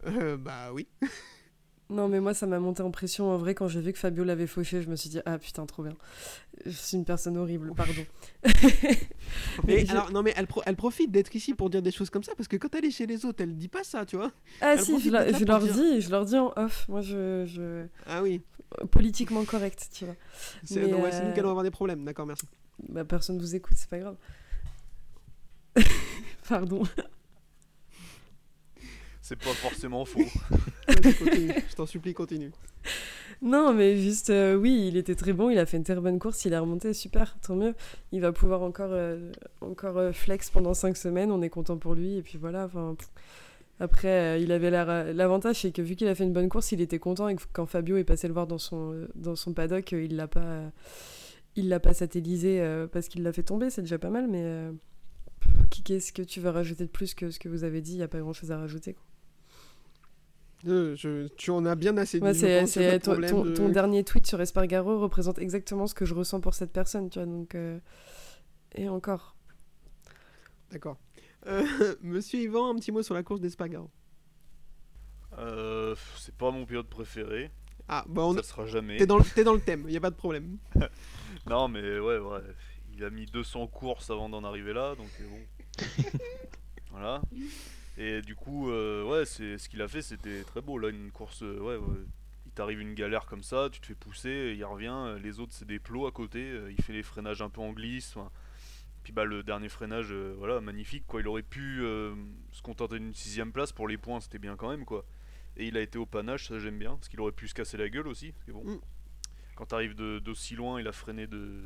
Euh, bah oui. [laughs] Non, mais moi, ça m'a monté en pression. En vrai, quand j'ai vu que Fabio l'avait fauché, je me suis dit, ah putain, trop bien. Je suis une personne horrible, pardon. [laughs] Mais alors, non, mais elle, pro- elle profite d'être ici pour dire des choses comme ça parce que quand elle est chez les autres, elle dit pas ça, tu vois. Ah Elle si, je, leur- je dire- dis, je leur dis en off. Moi, je, je... Ah oui. politiquement correct, tu vois. C'est ouais, c'est nous euh, qui allons avoir des problèmes. D'accord, merci. Bah, personne vous écoute, c'est pas grave. [laughs] Pardon. C'est pas forcément faux. [laughs] Continue. Je t'en supplie, continue. Non, mais juste, euh, oui, il était très bon, il a fait une très bonne course, il est remonté, super, tant mieux. Il va pouvoir encore, euh, encore euh, flex pendant 5 semaines, on est content pour lui, et puis voilà. pff. Après, euh, il avait l'avantage, c'est que vu qu'il a fait une bonne course, il était content, et que quand Fabio est passé le voir dans son, euh, dans son paddock, euh, il l'a pas, euh, il l'a pas satellisé euh, parce qu'il l'a fait tomber, c'est déjà pas mal, mais euh, qui- qu'est-ce que tu veux rajouter de plus que ce que vous avez dit? Il n'y a pas grand-chose à rajouter. quoi. Euh, je- tu en as bien assez dit. Ouais, c'est, c'est de ton, de- ton dernier tweet sur Espargaro représente exactement ce que je ressens pour cette personne, tu vois. Donc, euh, et encore. D'accord. Euh, [laughs] Monsieur Yvan, un petit mot sur la course d'Espargaro. Euh, c'est pas mon pilote préféré. Ah, bah on... Ça sera jamais. t'es dans, le... t'es dans le thème, y a pas de problème. [laughs] Non, mais ouais, ouais. Il a mis 200 courses avant d'en arriver là, donc euh, bon. [laughs] voilà. Et du coup, euh, ouais, c'est ce qu'il a fait, c'était très beau. Là, une course, euh, ouais, ouais. Il t'arrive une galère comme ça, tu te fais pousser, il revient. euh, Les autres, c'est des plots à côté. euh, Il fait les freinages un peu en glisse. Puis bah, le dernier freinage, voilà, magnifique. Quoi. Il aurait pu se contenter d'une sixième place pour les points, c'était bien quand même, quoi. Et il a été au panache, ça j'aime bien, parce qu'il aurait pu se casser la gueule aussi. Parce que bon, Mm. quand t'arrives de- d'aussi loin, il a freiné de,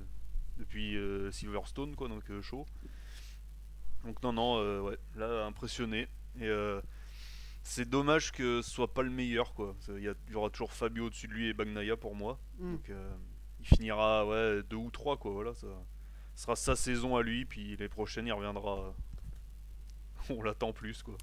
depuis Silverstone, quoi, donc chaud. Donc non, non, euh, ouais, là impressionné. Et euh, c'est dommage que ce soit pas le meilleur, quoi. Il y, aura toujours Fabio au-dessus de lui et Bagnaia pour moi. Mm. Donc euh, il finira, ouais, deux ou trois, quoi. Voilà, ça ce sera sa saison à lui, puis les prochaines il reviendra. [laughs] On l'attend plus, quoi.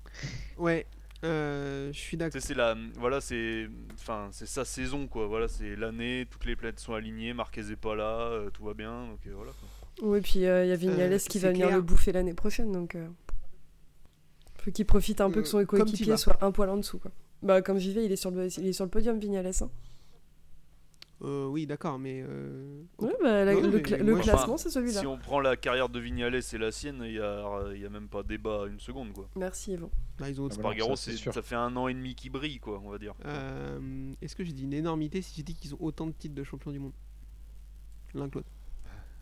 Ouais, euh, je suis d'accord. c'est la, voilà, c'est, enfin, c'est sa saison, quoi. Voilà, c'est l'année, toutes les planètes sont alignées, Marquez est pas là, euh, tout va bien, donc euh, voilà. quoi. Oui, puis euh, il y a Vignales Euh, qui va venir clair. le bouffer l'année prochaine, donc. Euh... Qu'il profite un peu Euh, que son comme tu coéquipier soit un poil en dessous, quoi. Bah, comme j'y vais, il est sur le, il est sur le podium, Vignales. Hein. Euh, oui, d'accord, mais. euh, Ouais, bah, la- Non, non, le, mais cla- moi, le je- classement, c'est celui-là. Si on prend la carrière de Vignales et la sienne, il y a, y a même pas débat une seconde, quoi. Merci, ils ont. Ah Spargaro, ça, fait un an et demi qu'il brille, quoi, on va dire. Euh, Est-ce que j'ai dit une énormité si j'ai dit qu'ils ont autant de titres de champion du monde? L'un que l'autre.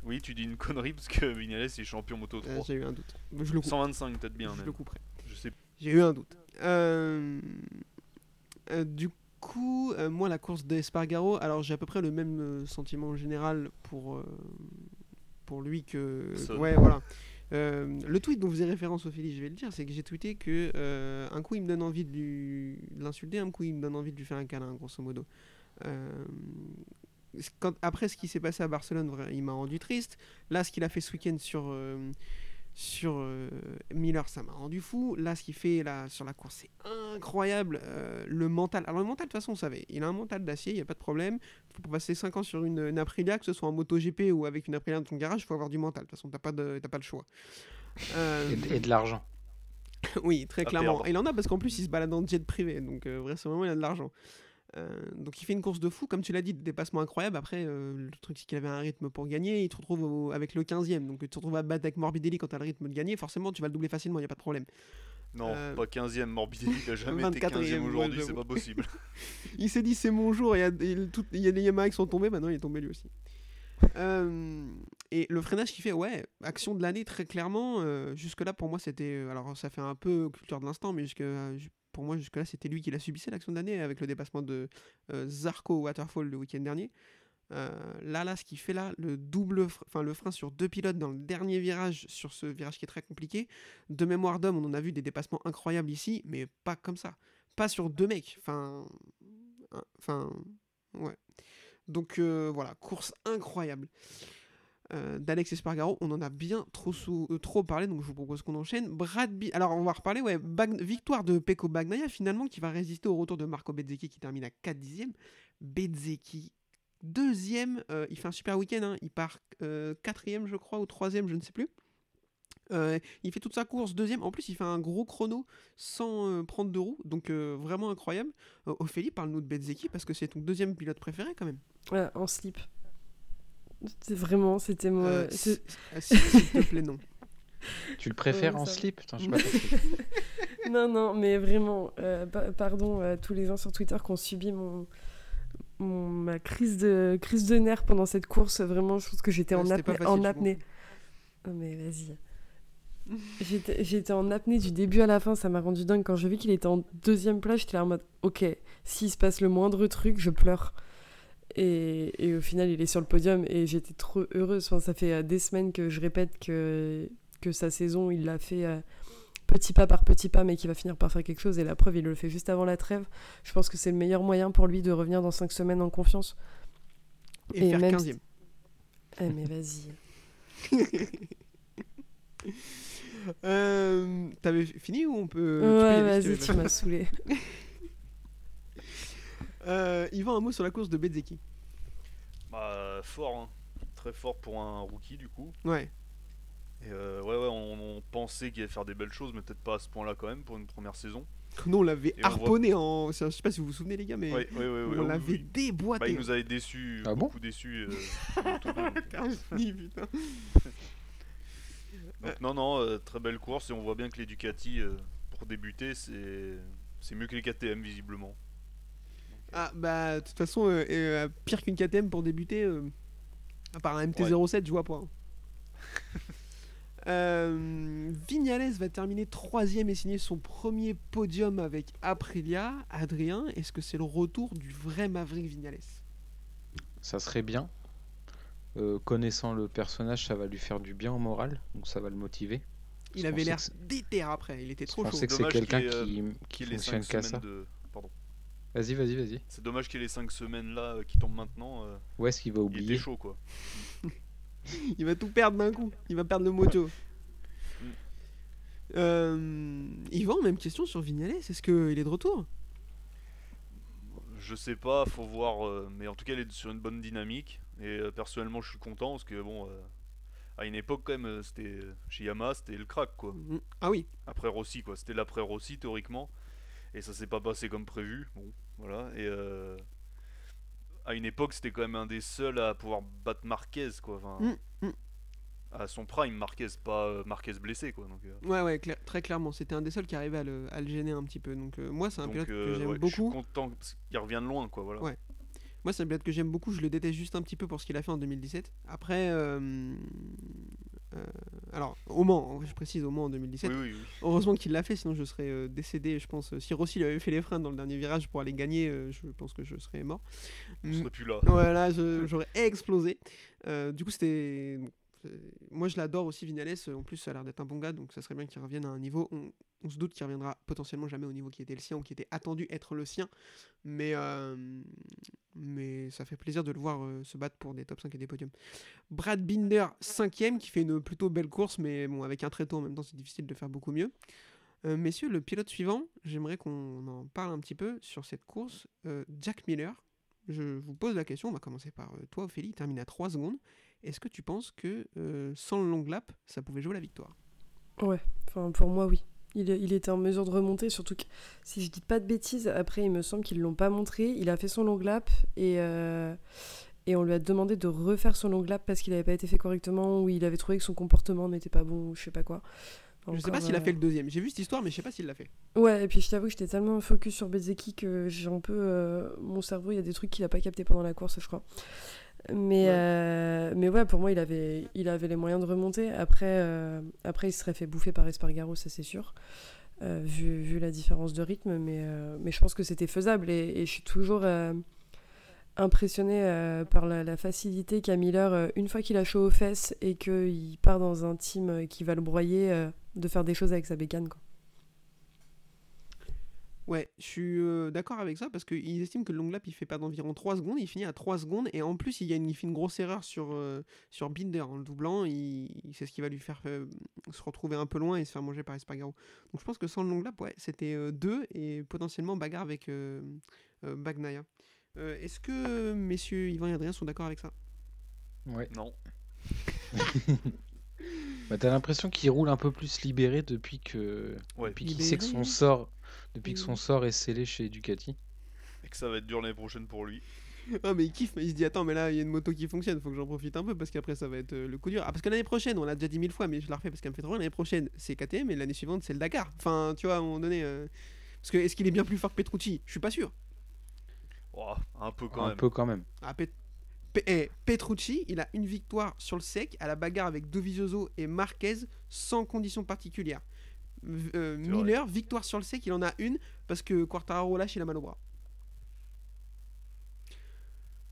Oui, tu dis une connerie parce que Vignales est champion Moto 3. Euh, j'ai eu un doute. Je le coupe. 125 peut-être bien je même. le couperai. Je sais J'ai eu un doute. Euh, euh, du coup, euh, moi, la course d'Espargaro, alors j'ai à peu près le même sentiment général pour, pour lui que. Son. Ouais, voilà. Euh, le tweet dont vous faisait référence, Ophélie, je vais le dire, c'est que j'ai tweeté que euh, un coup il me donne envie de lui- de l'insulter, un coup il me donne envie de lui faire un câlin, grosso modo. Euh, quand- après ce qui s'est passé à Barcelone, il m'a rendu triste. Là, ce qu'il a fait ce week-end sur, sur euh, Miller, ça m'a rendu fou. Là, ce qu'il fait là, sur la course, c'est incroyable. Euh, le mental, alors le mental, de toute façon, on savait, il a un mental d'acier, il n'y a pas de problème. Faut pour passer 5 ans sur une, une Aprilia, que ce soit en MotoGP ou avec une Aprilia dans ton garage, il faut avoir du mental. De toute façon, t'as pas, de, t'as pas le choix. Euh, Et, de- et de l'argent. [laughs] oui, très À clairement. Et il en a parce qu'en plus, il se balade en jet privé. Donc, euh, vraisemblablement, il a de l'argent. Euh, donc, il fait une course de fou. Comme tu l'as dit, des dépassements incroyables. Après, euh, le truc, c'est qu'il avait un rythme pour gagner. Il te retrouve au- avec le 15e. Donc, tu te retrouves à battre avec Morbidelli quand tu as le rythme de gagner. Forcément, tu vas le doubler facilement. Il n'y a pas de problème. Non, Euh, pas 15ème, Morbidelli, il a jamais été 24e, 15ème ouais, aujourd'hui, c'est pas possible. [laughs] Il s'est dit, c'est mon jour. Il y a, il, tout- il y a des Yamaha qui sont tombés. Maintenant, il est tombé lui aussi. Et le freinage qui fait, ouais, action de l'année, très clairement. euh, jusque-là, pour moi, c'était. Alors, ça fait un peu culture de l'instant, mais jusque, ju- pour moi, jusque-là, c'était lui qui l'a subissé, l'action de l'année, avec le dépassement de euh, Zarco Waterfall le week-end dernier. Euh, là, là, ce qu'il fait là, le double, enfin le frein sur deux pilotes dans le dernier virage, sur ce virage qui est très compliqué. De mémoire d'homme, on en a vu des dépassements incroyables ici, mais pas comme ça. Pas sur deux mecs. Enfin, enfin, ouais. Donc euh, voilà, course incroyable. Euh, d'Alex Espargaro. On en a bien trop, euh, trop parlé, donc je vous propose qu'on enchaîne. Alors, on va reparler, ouais, victoire de Peko Bagnaia, finalement, qui va résister au retour de Marco Bezzecchi, qui termine à 4 dixièmes. Bezzecchi, deuxième, euh, il fait un super week-end, hein. il part euh, quatrième, je crois, ou troisième, je ne sais plus. Il fait toute sa course deuxième. En plus, il fait un gros chrono sans euh, prendre de roues. Donc, vraiment incroyable. Ophélie, parle-nous de Bezzecchi parce que c'est ton deuxième pilote préféré quand même. Ouais, en slip. C'est vraiment, c'était moi. Euh, s- S'il te plaît, non. [laughs] Tu le préfères Ouais, en slip? Putain, j'ai pas [laughs] compris. Non, non, mais vraiment, euh, pa- pardon à tous les gens sur Twitter qui ont subi mon, mon- ma crise de, crise de nerfs pendant cette course. Vraiment, je pense que j'étais Ouais, en, pas apnée- facile, en je apnée. Oh, mais vas-y. J'étais j'étais en apnée du début à la fin, ça m'a rendu dingue. Quand j'ai vu qu'il était en deuxième place, j'étais là en mode Ok, s'il se passe le moindre truc, je pleure. Et, et au final, il est sur le podium et j'étais trop heureuse. Enfin, ça fait euh, des semaines que je répète que, que sa saison, il l'a fait euh, petit pas par petit pas, mais qu'il va finir par faire quelque chose. Et la preuve, il le fait juste avant la trêve. Je pense que c'est le meilleur moyen pour lui de revenir dans cinq semaines en confiance. Et, Et faire même 15 Eh, mais vas-y. [laughs] Euh, T'avais fini ou on peut. ouais, vas-y, tu m'as saoulé. [laughs] Euh, Yvan, un mot sur la course de Bezzecchi. Bah, fort, hein. Très fort pour un rookie, du coup. Ouais. Et euh, ouais, ouais, on, on pensait qu'il allait faire des belles choses, mais peut-être pas à ce point-là quand même pour une première saison. Nous, on l'avait voit- harponné en. Je sais pas si vous vous souvenez, les gars, mais. Ouais, ouais, ouais, ouais, on oui, l'avait oui. déboîté. Bah, il nous avait déçus, Ah bon beaucoup déçus. euh, sur Moto2, donc, euh, [laughs] putain. [laughs] donc, non, non, euh, très belle course et on voit bien que les Ducati, euh, pour débuter, c'est c'est mieux que les KTM visiblement. Ah, bah, de toute façon, euh, euh, pire qu'une KTM pour débuter, euh, à part un MT-07, je vois pas. hein. [laughs] Euh, Vignales va terminer troisième et signer son premier podium avec Aprilia. Adrien, est-ce que c'est le retour du vrai Maverick Vignales? Ça serait bien. Euh, connaissant le personnage, ça va lui faire du bien au moral, donc ça va le motiver. Il Je avait l'air déter après, il était Je trop chaud. pensais que c'est quelqu'un euh, qui, fonctionne 5 qu'à ça. de. Vas-y, vas-y, vas-y. C'est dommage qu'il y ait les 5 semaines là euh, qui tombent maintenant. euh, Où est-ce qu'il va il était oublier chaud quoi. [laughs] Il va tout perdre d'un coup. Il va perdre le mojo. Mm. Euh, Yvan, même question sur Vignales. Est-ce qu'il est de retour? Je sais pas, faut voir. euh, mais en tout cas, il est sur une bonne dynamique. Et euh, personnellement, je suis content parce que bon. euh, à une époque, quand même, c'était chez Yamaha, c'était le crack quoi. Mm. Ah oui. Après Rossi, quoi. C'était l'après Rossi, théoriquement. Et ça s'est pas passé comme prévu. Bon, voilà. Et euh, à une époque, c'était quand même un des seuls à pouvoir battre Marquez, quoi. Enfin, Mm, mm. À son prime, Marquez, pas euh, Marquez blessé, quoi. Donc, euh, Ouais, ouais, très clairement. C'était un des seuls qui arrivait à le, à le gêner un petit peu. Donc, moi, c'est un donc, pilote que j'aime ouais, Je suis beaucoup. content parce qu'il revient de loin, quoi. Voilà. Ouais. Moi, c'est un pilote que j'aime beaucoup. Je le déteste juste un petit peu pour ce qu'il a fait en 2017. Après, euh, alors, au Mans, je précise, au Mans en 2017. Oui, oui, oui. Heureusement qu'il l'a fait, sinon je serais euh, décédé, je pense. Si Rossi lui avait fait les freins dans le dernier virage pour aller gagner, euh, je pense que je serais mort. On Mm. serait plus là. Voilà, je- [laughs] j'aurais explosé. Du coup, c'était. Moi, je l'adore aussi, Vinales. En plus, ça a l'air d'être un bon gars, donc ça serait bien qu'il revienne à un niveau. On, on se doute qu'il reviendra potentiellement jamais au niveau qui était le sien ou qui était attendu être le sien. Mais, mais ça fait plaisir de le voir euh, se battre pour des top 5 et des podiums. Brad Binder, 5ème, qui fait une plutôt belle course, mais bon, avec un tréteau en même temps, c'est difficile de faire beaucoup mieux. Euh, messieurs, le pilote suivant, j'aimerais qu'on en parle un petit peu sur cette course. Euh, Jack Miller, je vous pose la question, on va commencer par toi Ophélie, il termine à 3 secondes. Est-ce que tu penses que sans le long lap, ça pouvait jouer la victoire? Ouais, enfin pour moi oui. Il, il était en mesure de remonter, surtout que si je dis pas de bêtises, après il me semble qu'ils l'ont pas montré. Il a fait son long lap et, euh, et on lui a demandé de refaire son long lap parce qu'il avait pas été fait correctement ou il avait trouvé que son comportement n'était pas bon ou je sais pas quoi. Je sais Encore, pas s'il a euh, fait le deuxième, j'ai vu cette histoire mais je sais pas s'il l'a fait. Ouais, et puis je t'avoue que j'étais tellement focus sur Bezeki que j'ai un peu. euh, mon cerveau, il y a des trucs qu'il a pas capté pendant la course, je crois. Mais, Ouais. euh, mais ouais, pour moi, il avait, il avait les moyens de remonter. Après, euh, après il se serait fait bouffer par Espargaro, ça c'est sûr, euh, vu, vu la différence de rythme. Mais, mais je pense que c'était faisable et, et je suis toujours impressionné euh, par la, la facilité qu'a Miller, une fois qu'il a chaud aux fesses et qu'il part dans un team qui va le broyer, de faire des choses avec sa bécane. Quoi. Ouais, je suis euh, d'accord avec ça parce qu'ils estiment que le long lap il fait perdre environ 3 secondes, il finit à 3 secondes et en plus il, y a une, il fait une grosse erreur sur, euh, sur Binder en le doublant, il, c'est ce qui va lui faire euh, se retrouver un peu loin et se faire manger par Espargaro. Donc je pense que sans le long lap, ouais, c'était 2 et potentiellement bagarre avec Bagnaia. Est-ce que messieurs Yvan et Adrien sont d'accord avec ça? Ouais. Non. [laughs] Bah, t'as l'impression qu'il roule un peu plus libéré depuis que Ouais. depuis qu'il sait que son sort depuis que Mm. son sort est scellé chez Ducati. Et que ça va être dur l'année prochaine pour lui. [laughs] Ah mais il kiffe, mais il se dit attends mais là il y a une moto qui fonctionne, faut que j'en profite un peu parce qu'après ça va être euh, le coup dur. Ah parce que l'année prochaine, on l'a déjà dit mille fois mais je la refais parce qu'elle me fait trop rire, l'année prochaine c'est KTM et l'année suivante c'est le Dakar. Enfin tu vois à un moment donné... euh, Parce que est-ce qu'il est bien plus fort que Petrucci? Je suis pas sûr. Ouah, un peu quand un même. peu quand même. Ah, Pet- Pe- eh, Petrucci, il a une victoire sur le sec à la bagarre avec Dovizioso et Marquez sans conditions particulières. Euh, vrai. Miller, victoire sur le sec, il en a une parce que Quartararo lâche, il a mal au bras.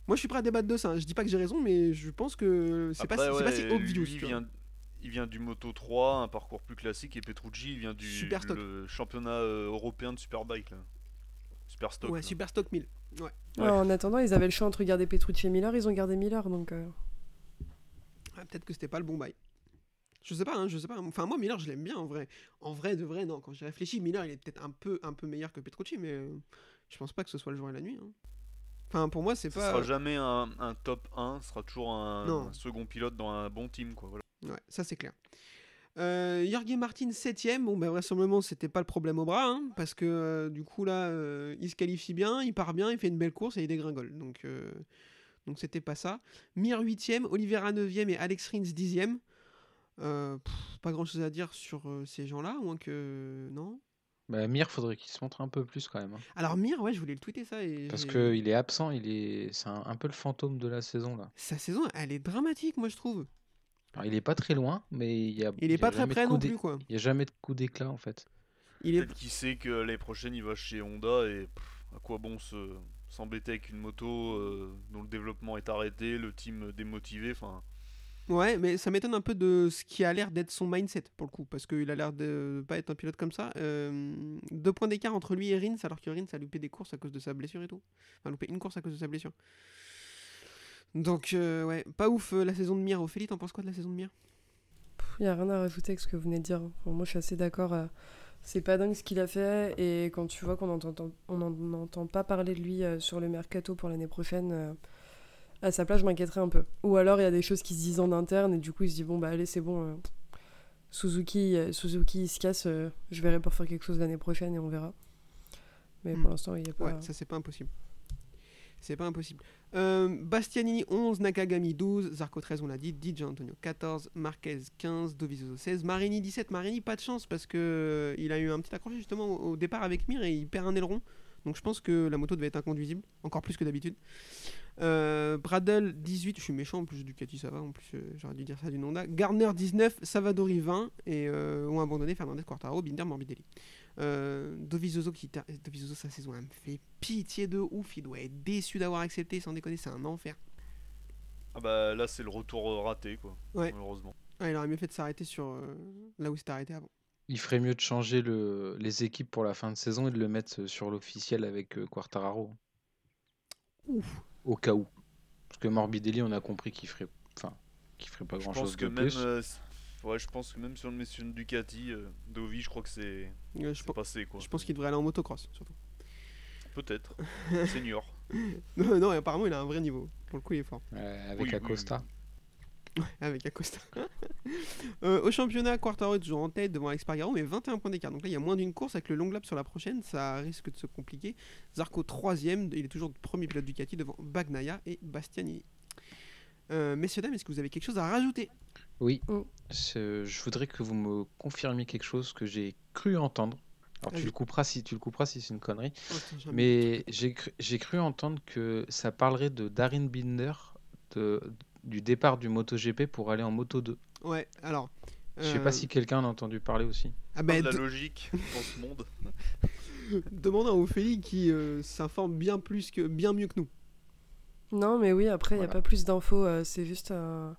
Moi je suis prêt à débattre de ça, hein. je dis pas que j'ai raison, mais je pense que c'est pas, si- pas obvious. il vient, il vient du Moto 3, un parcours plus classique, et Petrucci, il vient du Super stock. le championnat euh, européen de Superbike. Là. Super stock. Ouais, là. super stock 1000. Ouais. Ouais, en attendant, ils avaient le choix entre garder Petrucci et Miller, ils ont gardé Miller, donc... euh, Ah, Peut-être que c'était pas le bon bail. Je sais pas, hein, je sais pas. Enfin, moi, Miller, je l'aime bien en vrai. En vrai, de vrai, non. Quand j'y réfléchis, Miller, il est peut-être un peu, un peu meilleur que Petrucci, mais euh, je pense pas que ce soit le jour et la nuit. hein. Enfin, pour moi, c'est Ce pas. sera jamais un, un top 1, ce sera toujours un, second pilote dans un bon team. Quoi, voilà. Ouais, ça c'est clair. Euh, Jorge Martin 7ème, bon ben vraisemblablement c'était pas le problème au bras, hein, parce que euh, du coup là euh, il se qualifie bien, il part bien, il fait une belle course et il dégringole. Donc donc c'était pas ça. Mir 8ème, Oliveira 9ème et Alex Rins 10ème. Euh, pff, pas grand chose à dire sur euh, ces gens-là, moins que. Non Bah, Mir, faudrait qu'il se montre un peu plus quand même. hein. Alors Mir, ouais, je voulais le tweeter ça. Et Parce j'ai- qu'il est absent, il est, c'est un, un peu le fantôme de la saison là. Sa saison, elle est dramatique, moi je trouve. Alors, il est pas très loin, mais il y a. Il y est a pas très jamais de près coup non d'é- plus, quoi. Il y a jamais de coup d'éclat en fait. Il est... Peut-être qu'il sait que l'année prochaine il va chez Honda et pff, à quoi bon se s'embêter avec une moto euh, dont le développement est arrêté, le team démotivé. Enfin, Ouais, mais ça m'étonne un peu de ce qui a l'air d'être son mindset pour le coup, parce qu'il a l'air de pas être un pilote comme ça. Deux points d'écart entre lui et Rins, alors que Rins a loupé des courses à cause de sa blessure et tout. Enfin, loupé une course à cause de sa blessure. Donc, euh, ouais, pas ouf euh, la saison de Mir. Ophélie, t'en penses quoi de la saison de Mir? Il n'y a rien à rajouter avec ce que vous venez de dire. Enfin, moi, je suis assez d'accord. euh, c'est pas dingue ce qu'il a fait. Et quand tu vois qu'on n'entend pas parler de lui sur le mercato pour l'année prochaine, à sa place, je m'inquiéterais un peu. Ou alors, il y a des choses qui se disent en interne. Et du coup, il se dit bon, bah allez, c'est bon. euh, Suzuki, euh, Suzuki il se casse. euh, je verrai pour faire quelque chose l'année prochaine et on verra. Mais Hmm. pour l'instant, il n'y a pas. Ouais, ça c'est pas impossible. C'est pas impossible. Bastianini 11, Nakagami 12, Zarco 13 on l'a dit, Di Antonio 14, Marquez 15, Dovizioso 16, Marini 17. Marini pas de chance parce que il a eu un petit accroché justement au, au départ avec Mir et il perd un aileron. Donc je pense que la moto devait être inconduisible, encore plus que d'habitude. Euh, Bradle 18, je suis méchant en plus Ducati ça va, en plus euh, j'aurais dû dire ça du Honda. Garner 19, Savadori 20 et euh, ont abandonné Fernandez, Quartaro, Binder, Morbidelli. Euh, Dovizioso qui Dovizioso sa saison elle me fait pitié de ouf, il doit être déçu d'avoir accepté, sans déconner, c'est un enfer. ah bah là c'est le retour raté quoi. Ouais. Malheureusement. Ah, il aurait mieux fait de s'arrêter sur là où c'était arrêté avant. Il ferait mieux de changer le, les équipes pour la fin de saison et de le mettre sur l'officiel avec euh, Quartararo. Ouf. Au cas où. Parce que Morbidelli, on a compris qu'il ferait, enfin, qu'il ferait pas Je grand pense chose que de même, plus. euh, ouais, je pense que même sur le messieurs de Ducati, euh, Dovi, je crois que c'est passé quoi. je pense qu'il devrait aller en motocross surtout. Peut-être. Senior. [laughs] non, non, apparemment il a un vrai niveau. Pour le coup, il est fort. Euh, avec Oui, oui, [laughs] Avec Acosta. [laughs] Euh, au championnat, Quartaro est toujours en tête devant Alex Spargaro, mais 21 points d'écart. Donc là, il y a moins d'une course avec le long lap sur la prochaine. Ça risque de se compliquer. Zarco, troisième. Il est toujours premier pilote Ducati devant Bagnaia et Bastianini. Euh, messieurs, dames, est-ce que vous avez quelque chose à rajouter? Oui. Mm. Je, voudrais que vous me confirmiez quelque chose que j'ai cru entendre. Alors tu le couperas si tu le couperas si c'est une connerie. Oh, Mais j'ai cru, j'ai cru entendre que ça parlerait de Darin Binder de, du départ du MotoGP pour aller en Moto 2. Ouais, alors. Je sais euh, pas si quelqu'un en a entendu parler aussi. Ah bah, de la logique dans ce monde. [laughs] demandons à Ophélie qui euh, s'informe bien plus que bien mieux que nous. Non, mais oui, après, il n'y a Voilà. pas plus d'infos. euh, c'est juste un-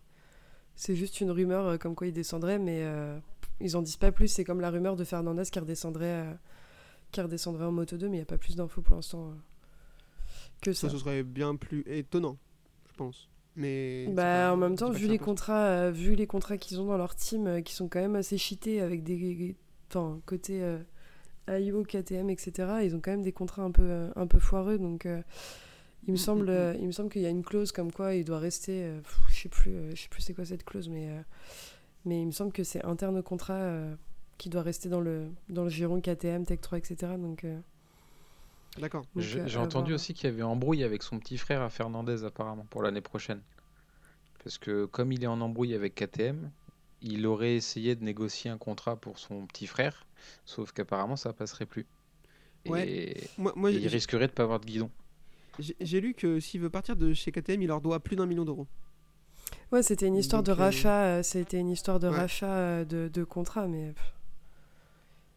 C'est juste une rumeur euh, comme quoi il descendrait, mais euh, ils en disent pas plus. C'est comme la rumeur de Fernandez qui redescendrait, euh, qui redescendrait en Moto 2, mais il n'y a pas plus d'infos pour l'instant euh, que ça. Ça, ce serait bien plus étonnant, je pense. Mais Bah, en même temps, vu les contrats, euh, vu les contrats qu'ils ont dans leur team, euh, qui sont quand même assez cheatés avec des, enfin côté euh, AIO, KTM, etc. Ils ont quand même des contrats un peu, euh, un peu foireux, donc il me Mm, semble, mm, mm. il me semble qu'il y a une clause comme quoi il doit rester, pff, je sais plus, je sais plus c'est quoi cette clause, mais mais il me semble que c'est interne au contrat qui doit rester dans le dans le giron KTM, Tech 3, etc. Donc, D'accord. J'ai euh, entendu aussi qu'il y avait embrouille avec son petit frère à Fernandez apparemment pour l'année prochaine. Parce que comme il est en embrouille avec KTM, il aurait essayé de négocier un contrat pour son petit frère, sauf qu'apparemment ça passerait plus. Ouais. Et, Moi, moi et il risquerait de pas avoir de guidon. j'ai lu que s'il veut partir de chez KTM, il leur doit plus d'un million d'euros. Ouais, c'était une histoire Donc, de euh, rachat, euh, c'était une histoire de ouais. rachat de, de contrat, mais.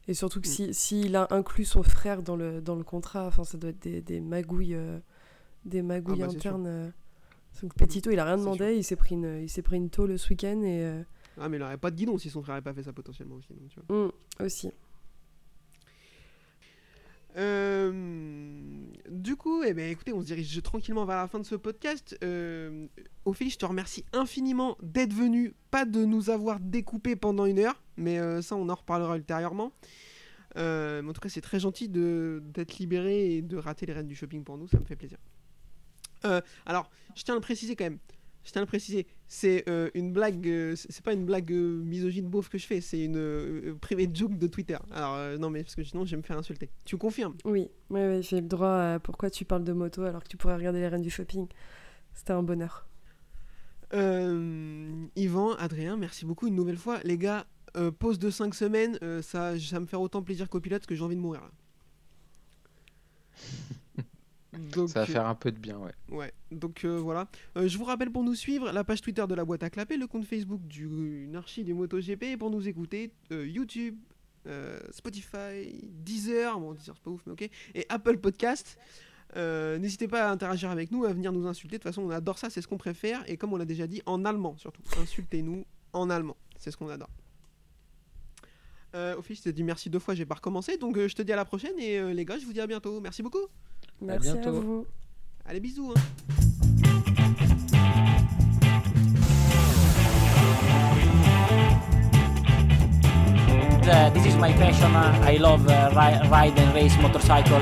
Et surtout que Mm. si s'il a inclus son frère dans le, dans le contrat, enfin, ça doit être des, des magouilles, euh, des magouilles bah, c'est sûr. internes. euh. Donc Petito, il a rien demandé, il s'est pris une, il s'est pris une tôle ce week-end et euh, Ah, mais il aurait pas de guidon si son frère avait pas fait ça potentiellement aussi. donc, tu vois. mm, aussi. Euh, du coup, eh ben, écoutez, on se dirige tranquillement vers la fin de ce podcast. Euh, Ophélie, je te remercie infiniment d'être venu, pas de nous avoir découpé pendant une heure, mais euh, ça, on en reparlera ultérieurement. Euh, mais en tout cas, c'est très gentil d'être libéré et de rater les rênes du shopping pour nous, ça me fait plaisir. Euh, alors, je tiens à le préciser quand même. Je tiens à le préciser, c'est euh, une blague, euh, c'est pas une blague euh, misogyne beauf que je fais, c'est une euh, private joke de Twitter. Alors, euh, non, mais parce que sinon, je vais me faire insulter. Tu confirmes? Oui, oui, oui, j'ai le droit à pourquoi tu parles de moto alors que tu pourrais regarder les reines du shopping. C'était un bonheur. Euh, Yvan, Adrien, merci beaucoup une nouvelle fois. Les gars, euh, pause de 5 semaines, euh, ça, ça me fait autant plaisir qu'au pilote parce que j'ai envie de mourir là. [laughs] Donc, Ça va euh, faire un peu de bien, ouais. Ouais, donc euh, voilà. Euh, je vous rappelle pour nous suivre la page Twitter de la boîte à clapper, le compte Facebook du Narchi du MotoGP et pour nous écouter euh, YouTube, euh, Spotify, Deezer, bon Deezer c'est pas ouf mais ok, et Apple Podcast. Euh, N'hésitez pas à interagir avec nous, à venir nous insulter. De toute façon, on adore ça, c'est ce qu'on préfère. Et comme on l'a déjà dit, en allemand surtout. Insultez-nous en allemand, c'est ce qu'on adore. Euh, Ophélie, je te dis merci deux fois, j'ai pas recommencé. Donc euh, je te dis à la prochaine et euh, les gars, je vous dis à bientôt. Merci beaucoup. Merci à, bientôt. vous. Allez, bisous. hein. Uh, this is my passion. Uh, I love uh, ri- ride and race motorcycle.